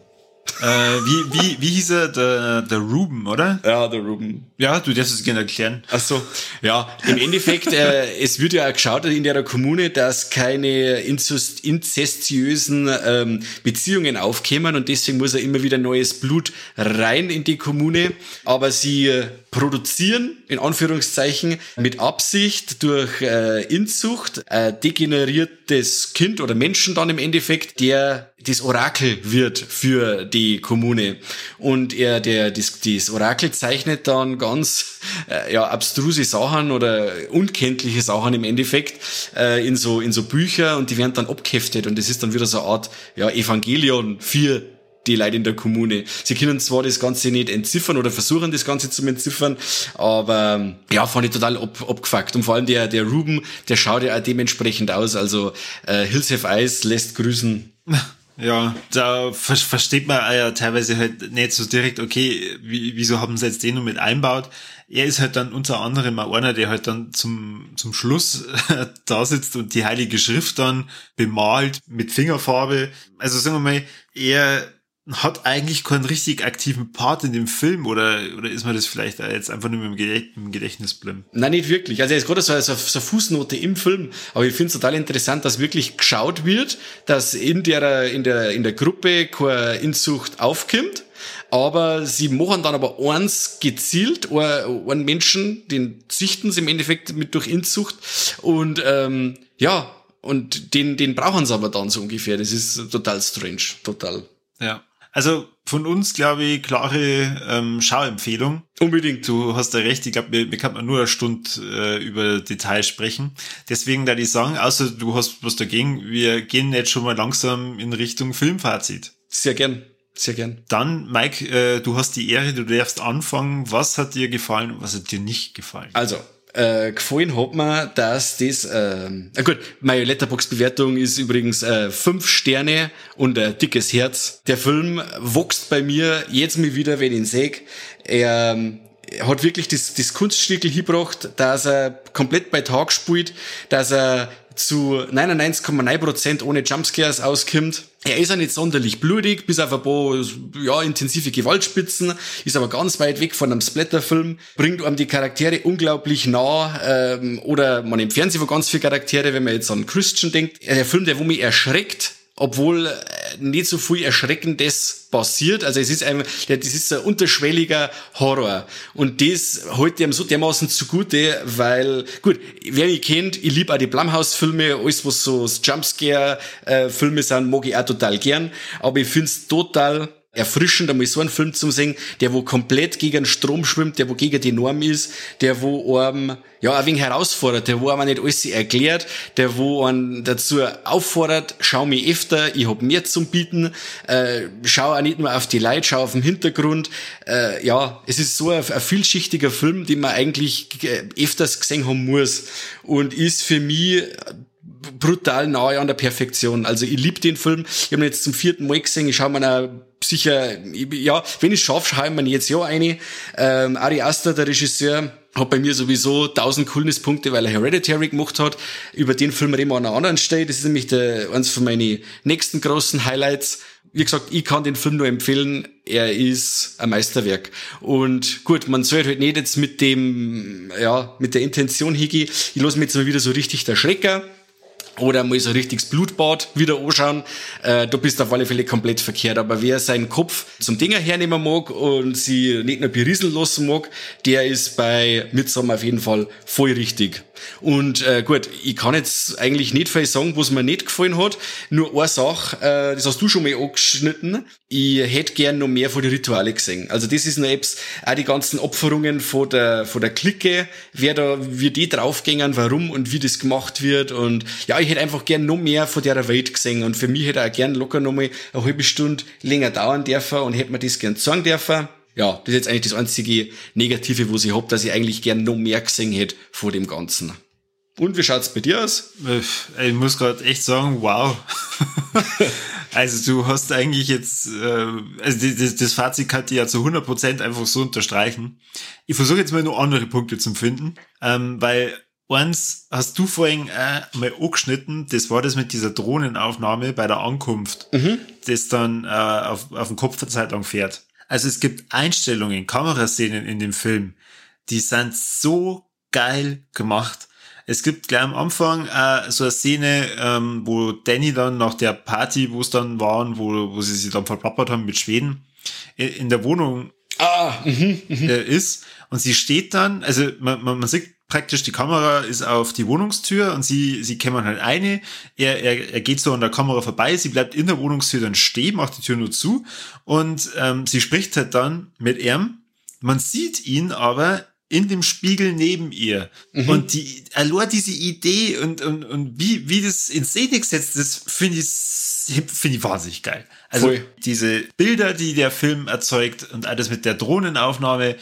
äh, wie, wie, wie hieß er? Der, der Ruben, oder? Ja, der Ruben. Ja, du darfst es gerne erklären. Ach so. Ja, im Endeffekt, äh, es wird ja auch geschaut in der Kommune, dass keine inzestiösen ähm, Beziehungen aufkämen und deswegen muss er immer wieder neues Blut rein in die Kommune. Aber sie äh, produzieren, in Anführungszeichen, mit Absicht durch äh, Inzucht äh, degeneriertes Kind oder Menschen dann im Endeffekt, der das Orakel wird für die Kommune. Und er, der, das, das Orakel zeichnet dann ganz äh, ja, abstruse Sachen oder unkenntliche Sachen im Endeffekt äh, in, so, in so Bücher und die werden dann abgeheftet und das ist dann wieder so eine Art ja, Evangelion für die Leute in der Kommune. Sie können zwar das Ganze nicht entziffern oder versuchen das Ganze zu entziffern, aber ja, fand ich total ab, abgefuckt. Und vor allem der, der Ruben, der schaut ja auch dementsprechend aus. Also äh, Hills Have Eyes lässt grüßen. Ja, da ver versteht man ja teilweise halt nicht so direkt, okay, wie, wieso haben sie jetzt den nur mit einbaut? Er ist halt dann unter anderem mal einer, der halt dann zum, zum Schluss da sitzt und die Heilige Schrift dann bemalt mit Fingerfarbe. Also sagen wir mal, er hat eigentlich keinen richtig aktiven Part in dem Film oder, oder ist man das vielleicht jetzt einfach nur mit dem Gedächtnis blind? Nein, nicht wirklich. Also ist gerade so, so, so eine Fußnote im Film, aber ich finde es total interessant, dass wirklich geschaut wird, dass in der, in der, in der Gruppe keine Inzucht aufkommt. Aber sie machen dann aber eins gezielt, einen Menschen, den züchten sie im Endeffekt mit durch Inzucht und ähm, ja, und den, den brauchen sie aber dann so ungefähr. Das ist total strange, total. Ja. Also von uns, glaube ich, klare ähm, Schauempfehlung. Unbedingt. Du hast ja recht, ich glaube, wir, wir kann man nur eine Stunde äh, über Details sprechen. Deswegen da ich sagen, außer du hast was dagegen, wir gehen jetzt schon mal langsam in Richtung Filmfazit. Sehr gern. Sehr gern. Dann, Mike, äh, du hast die Ehre, du darfst anfangen. Was hat dir gefallen und was hat dir nicht gefallen? Also, äh, gefallen hat mir, dass das, äh, äh gut, meine Letterbox-Bewertung ist übrigens äh, fünf Sterne und ein dickes Herz. Der Film wächst bei mir jetzt mal wieder, wenn ich ihn sehe. Er, er hat wirklich das, das Kunststückel hingebracht, dass er komplett bei Tag spielt, dass er zu 99,9% ohne Jumpscares auskommt. Er ist ja nicht sonderlich blutig, bis auf ein paar ja, intensive Gewaltspitzen, ist aber ganz weit weg von einem Splatterfilm, bringt einem die Charaktere unglaublich nah, ähm, oder man im Fernsehen von ganz viele Charaktere, wenn man jetzt an Christian denkt. Der Film, der wo mich erschreckt, obwohl äh, nicht so viel Erschreckendes passiert. Also es ist einfach, das ist ein unterschwelliger Horror. Und das hält ihm so dermaßen zugute, weil, gut, wer mich kennt, ich liebe auch die Blumhouse-Filme, alles was so Jumpscare-Filme sind, mag ich auch total gern. Aber ich find's total erfrischend, einmal so einen Film zu sehen, der wo komplett gegen den Strom schwimmt, der wo gegen die Norm ist, der wo einem, ja, ein wenig herausfordert, der wo einem nicht alles erklärt, der wo einen dazu auffordert, schau mich öfter, ich hab mehr zum Bieten, äh, schau auch nicht nur auf die Leute, schau auf den Hintergrund, äh, ja, es ist so ein, ein vielschichtiger Film, den man eigentlich äh, öfters gesehen haben muss und ist für mich brutal nahe an der Perfektion. Also ich liebe den Film. Ich habe ihn jetzt zum vierten Mal gesehen. Ich schaue mir sicher, ja, wenn ich schaffe, schaue ich mir jetzt ja eine. Ähm, Ari Aster, der Regisseur, hat bei mir sowieso tausend Coolness-Punkte, weil er Hereditary gemacht hat. Über den Film reden wir an einer anderen Stelle. Das ist nämlich der, eins von meinen nächsten großen Highlights. Wie gesagt, ich kann den Film nur empfehlen. Er ist ein Meisterwerk. Und gut, man soll halt nicht jetzt mit dem, ja, mit der Intention hingehen. Ich lasse mir jetzt mal wieder so richtig der Schrecker oder mal so richtiges Blutbad wieder anschauen, äh, du bist auf alle Fälle komplett verkehrt. Aber wer seinen Kopf zum Dinger hernehmen mag und sie nicht nur berieseln lassen mag, der ist bei Midsommar auf jeden Fall voll richtig. Und äh, gut, ich kann jetzt eigentlich nicht viel sagen, was mir nicht gefallen hat. Nur eine Sache, äh, das hast du schon mal angeschnitten. Ich hätte gern noch mehr von den Rituale gesehen. Also das ist noch Apps, auch die ganzen Opferungen von der, von der Clique, wer da, wie die draufgängen, warum und wie das gemacht wird. Und ja, ich hätte einfach gern noch mehr von der Welt gesehen. Und für mich hätte auch gern locker noch mal eine halbe Stunde länger dauern dürfen und hätte mir das gern sagen dürfen ja, das ist jetzt eigentlich das einzige Negative, wo ich hab, dass ich eigentlich gern noch mehr gesehen hätte vor dem Ganzen. Und wie schaut's bei dir aus? Ich muss gerade echt sagen, wow. also du hast eigentlich jetzt, äh, also das, das Fazit kann ich ja zu 100% einfach so unterstreichen. Ich versuche jetzt mal nur andere Punkte zu finden, ähm, weil eins hast du vorhin äh, mal angeschnitten, das war das mit dieser Drohnenaufnahme bei der Ankunft, mhm. das dann äh, auf, auf den Kopf eine Zeit lang fährt. Also es gibt Einstellungen, Kameraszenen in dem Film, die sind so geil gemacht. Es gibt gleich am Anfang äh, so eine Szene, ähm, wo Danny dann nach der Party, wo es dann waren, wo, wo sie sich dann verplappert haben mit Schweden, in der Wohnung ah, mh, mh. Äh, ist. Und sie steht dann, also man, man, man sieht praktisch, die Kamera ist auf die Wohnungstür und sie, sie kämmern halt eine. Er, er, er geht so an der Kamera vorbei, sie bleibt in der Wohnungstür dann stehen, macht die Tür nur zu und ähm, sie spricht halt dann mit ihm. Man sieht ihn aber in dem Spiegel neben ihr. Mhm. Und die, allein diese Idee und, und, und wie, wie das in Szene gesetzt ist, finde ich, finde ich wahnsinnig geil. Also Voll. diese Bilder, die der Film erzeugt und alles mit der Drohnenaufnahme,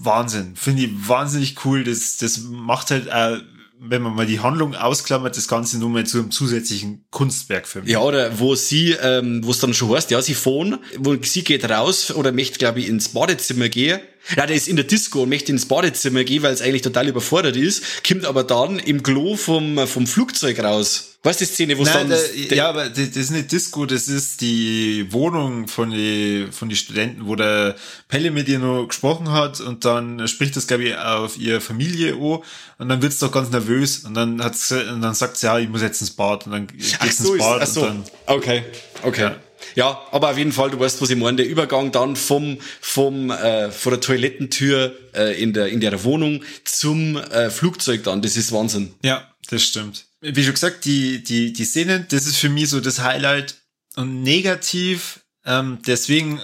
Wahnsinn. Finde ich wahnsinnig cool. Das, das macht halt, äh, wenn man mal die Handlung ausklammert, das Ganze nur mal zu einem zusätzlichen Kunstwerk für mich. Ja, oder wo sie, ähm, wo es dann schon heißt, ja, sie fahren, wo sie geht raus oder möchte, glaube ich, ins Badezimmer gehen. Ja, der ist in der Disco und möchte ins Badezimmer gehen, weil es eigentlich total überfordert ist, kommt aber dann im Klo vom, vom Flugzeug raus. Weißt du die Szene, wo es dann... Da, ja, aber das ist nicht Disco, das ist die Wohnung von die, von die Studenten, wo der Pelle mit ihr noch gesprochen hat und dann spricht das, glaube ich, auf ihre Familie an und dann wird's doch ganz nervös und dann hat's, und dann sagt sie, ja, ich muss jetzt ins Bad und dann geht's ach so, ins Bad ist, ach so. und dann... Okay, okay. Ja. Ja, aber auf jeden Fall, du weißt, was ich meine, der Übergang dann vom, vom, äh, von der Toilettentür äh, in, der, in der Wohnung zum äh, Flugzeug dann, das ist Wahnsinn. Ja, das stimmt wie schon gesagt, die, die, die Szene, das ist für mich so das Highlight und negativ. Ähm, deswegen,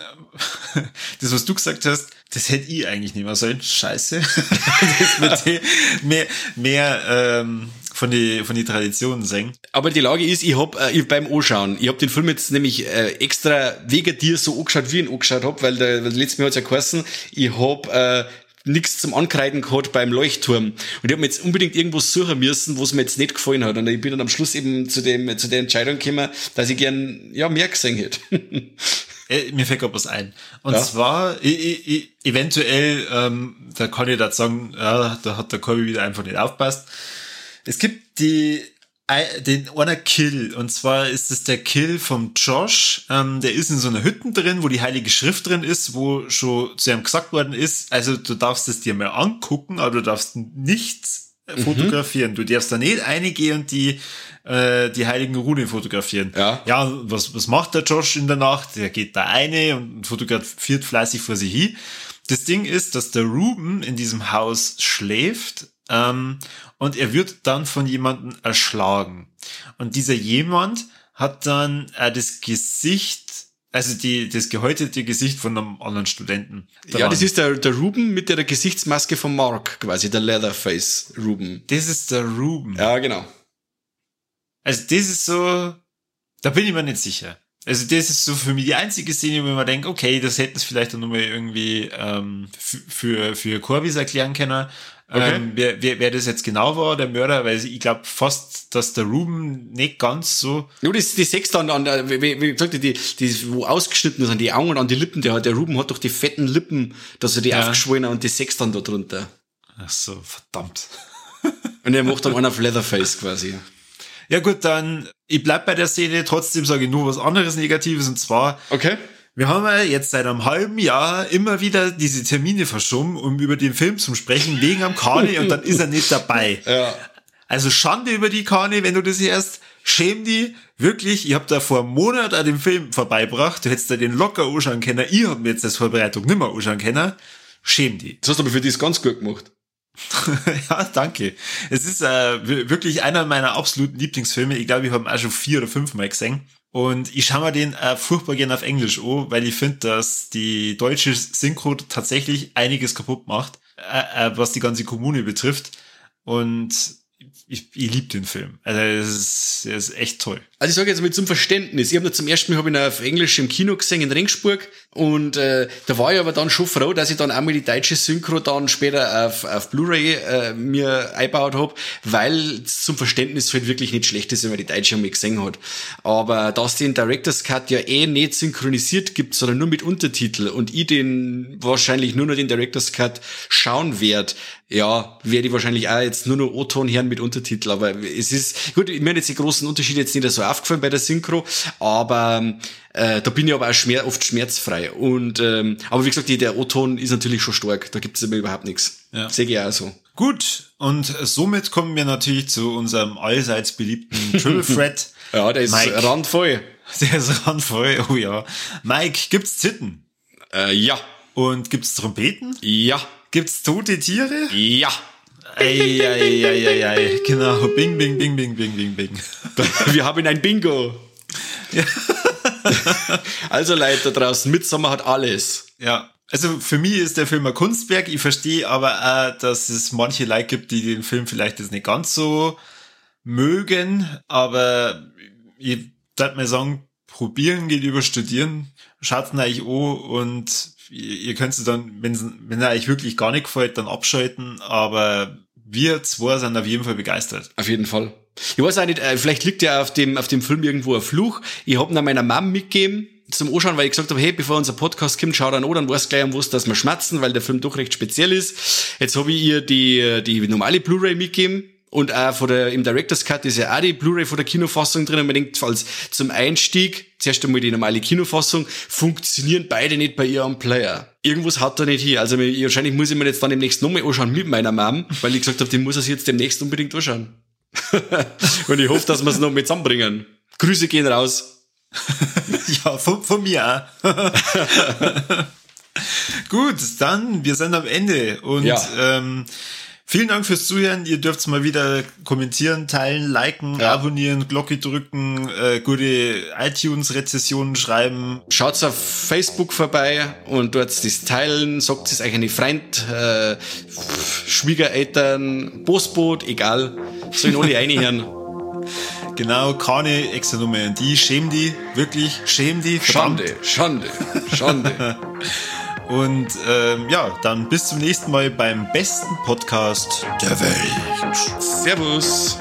das, was du gesagt hast, das hätte ich eigentlich nicht mehr sollen. Scheiße. das mit mehr, mehr ähm, von die von die Traditionen singen. Aber die Lage ist, ich hab äh, ich beim Anschauen, ich hab den Film jetzt nämlich äh, extra wegen dir so angeschaut, wie ich ihn angeschaut hab, weil der, weil letztes Mal hat's ja geheißen, ich hab äh, nichts zum Ankreiden gehabt beim Leuchtturm. Und ich habe mir jetzt unbedingt irgendwas suchen müssen, was mir jetzt nicht gefallen hat. Und ich bin dann am Schluss eben zu dem zu der Entscheidung gekommen, dass ich gern ja mehr gesehen hätte. Äh, mir fällt gerade was ein. Und ja. zwar, ich, ich, eventuell, ähm, da kann ich da sagen, ja, da hat der Corby wieder einfach nicht aufpasst. Es gibt die den einer Kill. Und zwar ist es der Kill vom Josh. Ähm, der ist in so einer Hütte drin, wo die Heilige Schrift drin ist, wo schon zu ihm gesagt worden ist, also du darfst es dir mal angucken, aber du darfst nichts mhm. fotografieren. Du darfst da nicht reingehen und die, äh, die heiligen Rune fotografieren. Ja. Ja, was, was macht der Josh in der Nacht? Der geht da eine und fotografiert fleißig vor sich hin. Das Ding ist, dass der Ruben in diesem Haus schläft ähm, und er wird dann von jemandem erschlagen. Und dieser jemand hat dann äh, das Gesicht, also die, das gehäutete Gesicht von einem anderen Studenten. Dran. Ja, das ist der, der Ruben mit der Gesichtsmaske von Mark, quasi der Leatherface Ruben. Das ist der Ruben. Ja, genau. Also das ist so, da bin ich mir nicht sicher. Also das ist so für mich die einzige Szene, wo man denkt, okay, das hätten es vielleicht dann nochmal irgendwie ähm, für, für Corbis erklären können. Okay. Ähm, wer, wer, wer das jetzt genau war, der Mörder, weil ich glaube fast, dass der Ruben nicht ganz so. Nur das, die sechs dann an der, wie, wie gesagt, die, die, wo ausgeschnitten ist, an die Augen und an die Lippen, der, der Ruben hat doch die fetten Lippen, dass er die ja. aufgeschwollen und die sechs dann da drunter. Ach so, verdammt. und er macht dann einen auf Leatherface quasi. Ja gut, dann, ich bleib bei der Szene, trotzdem sage ich nur was anderes Negatives und zwar. Okay. Wir haben ja jetzt seit einem halben Jahr immer wieder diese Termine verschoben, um über den Film zu sprechen, wegen am Kani und dann ist er nicht dabei. Ja. Also Schande über die Kani, wenn du das erst schäm die, wirklich, ich hab da vor einem Monat an dem Film vorbeibracht, du hättest da den locker anschauen können, ich hab mir jetzt das Vorbereitung nimmer anschauen können, schäm die. Das hast du aber für dich ganz gut gemacht. ja, danke. Es ist äh, wirklich einer meiner absoluten Lieblingsfilme. Ich glaube, ich habe ihn auch schon vier oder fünf Mal gesehen. Und ich schaue mir den äh, furchtbar gerne auf Englisch an, weil ich finde, dass die deutsche Synchro tatsächlich einiges kaputt macht, äh, äh, was die ganze Kommune betrifft. Und ich, ich liebe den Film. Also es ist, er ist echt toll. Also ich sage jetzt mal zum Verständnis. Ich habe zum ersten Mal hab ihn auf Englisch im Kino gesehen in Ringsburg und äh, da war ich aber dann schon froh, dass ich dann einmal die deutsche Synchro dann später auf, auf Blu-ray äh, mir eingebaut hab, weil zum Verständnis halt wirklich nicht schlecht ist, wenn man die deutsche einmal gesehen hat. Aber dass den Director's Cut ja eh nicht synchronisiert gibt, sondern nur mit Untertitel und ich den wahrscheinlich nur noch den Director's Cut schauen werde, ja, werde ich wahrscheinlich auch jetzt nur noch O-Ton hören mit Untertitel. Aber es ist, gut, mir jetzt die großen Unterschiede jetzt nicht so aufgefallen bei der Synchro, aber äh, da bin ich aber auch schmer oft schmerzfrei. Und ähm, aber wie gesagt, der O-Ton ist natürlich schon stark. Da gibt es überhaupt nichts. Ja. Sehe ich auch so. Gut, und somit kommen wir natürlich zu unserem allseits beliebten Triple Threat. ja, der ist Mike. randvoll. Der ist randvoll, oh ja. Mike, gibt's Zitten? Äh, ja. Und gibt's Trompeten? Ja. Gibt's tote Tiere? Ja. Eieieiei, genau. Bing, bing, bing, bing, bing, bing, bing. Wir haben ein Bingo. Ja. also Leute da draußen, Midsommer hat alles. Ja. Also für mich ist der Film ein Kunstwerk. Ich verstehe aber auch, dass es manche Leute gibt, die den Film vielleicht jetzt nicht ganz so mögen. Aber ich würde mal sagen, probieren geht über studieren. Schaut ihn euch an und ihr könnt es dann, wenn, wenn er euch wirklich gar nicht gefällt, dann abschalten. Aber wir zwei sind auf jeden Fall begeistert. Auf jeden Fall. Ich weiß auch nicht, äh, vielleicht liegt ja auf dem, auf dem Film irgendwo ein Fluch. Ich hab ihn meiner Mom mitgegeben zum Anschauen, weil ich gesagt habe, hey, bevor unser Podcast kommt, schau dann an, dann weißt gleich am dass wir schmatzen, weil der Film doch recht speziell ist. Jetzt habe ich ihr die, die normale Blu-ray mitgegeben und auch von der, im Director's Cut ist ja auch die Blu-ray von der Kinofassung drin. Und man denkt, als zum Einstieg, zuerst einmal die normale Kinofassung, funktionieren beide nicht bei ihr am Player. Irgendwas hat er nicht hier. Also wahrscheinlich muss ich mir jetzt dann demnächst nochmal anschauen mit meiner Mom, weil ich gesagt habe, die muss er sich jetzt demnächst unbedingt anschauen. und ich hoffe, dass wir es noch mit zusammenbringen. Grüße gehen raus. ja, von, von mir auch. Gut, dann, wir sind am Ende und ja. ähm, Vielen Dank fürs Zuhören. Ihr dürft mal wieder kommentieren, teilen, liken, ja. abonnieren, Glocke drücken, äh, gute iTunes-Rezessionen schreiben. Schaut auf Facebook vorbei und dort das teilen, sagt es euch eine Freund, äh, Schwiegereltern, Postboot, egal. Sollen alle reinhören. Genau, keine extra Nummer an die. Schäm die, wirklich, schäm die. Verdammt. Schande, Schande, Schande. Und ähm, ja, dann bis zum nächsten Mal beim besten Podcast der Welt. Servus.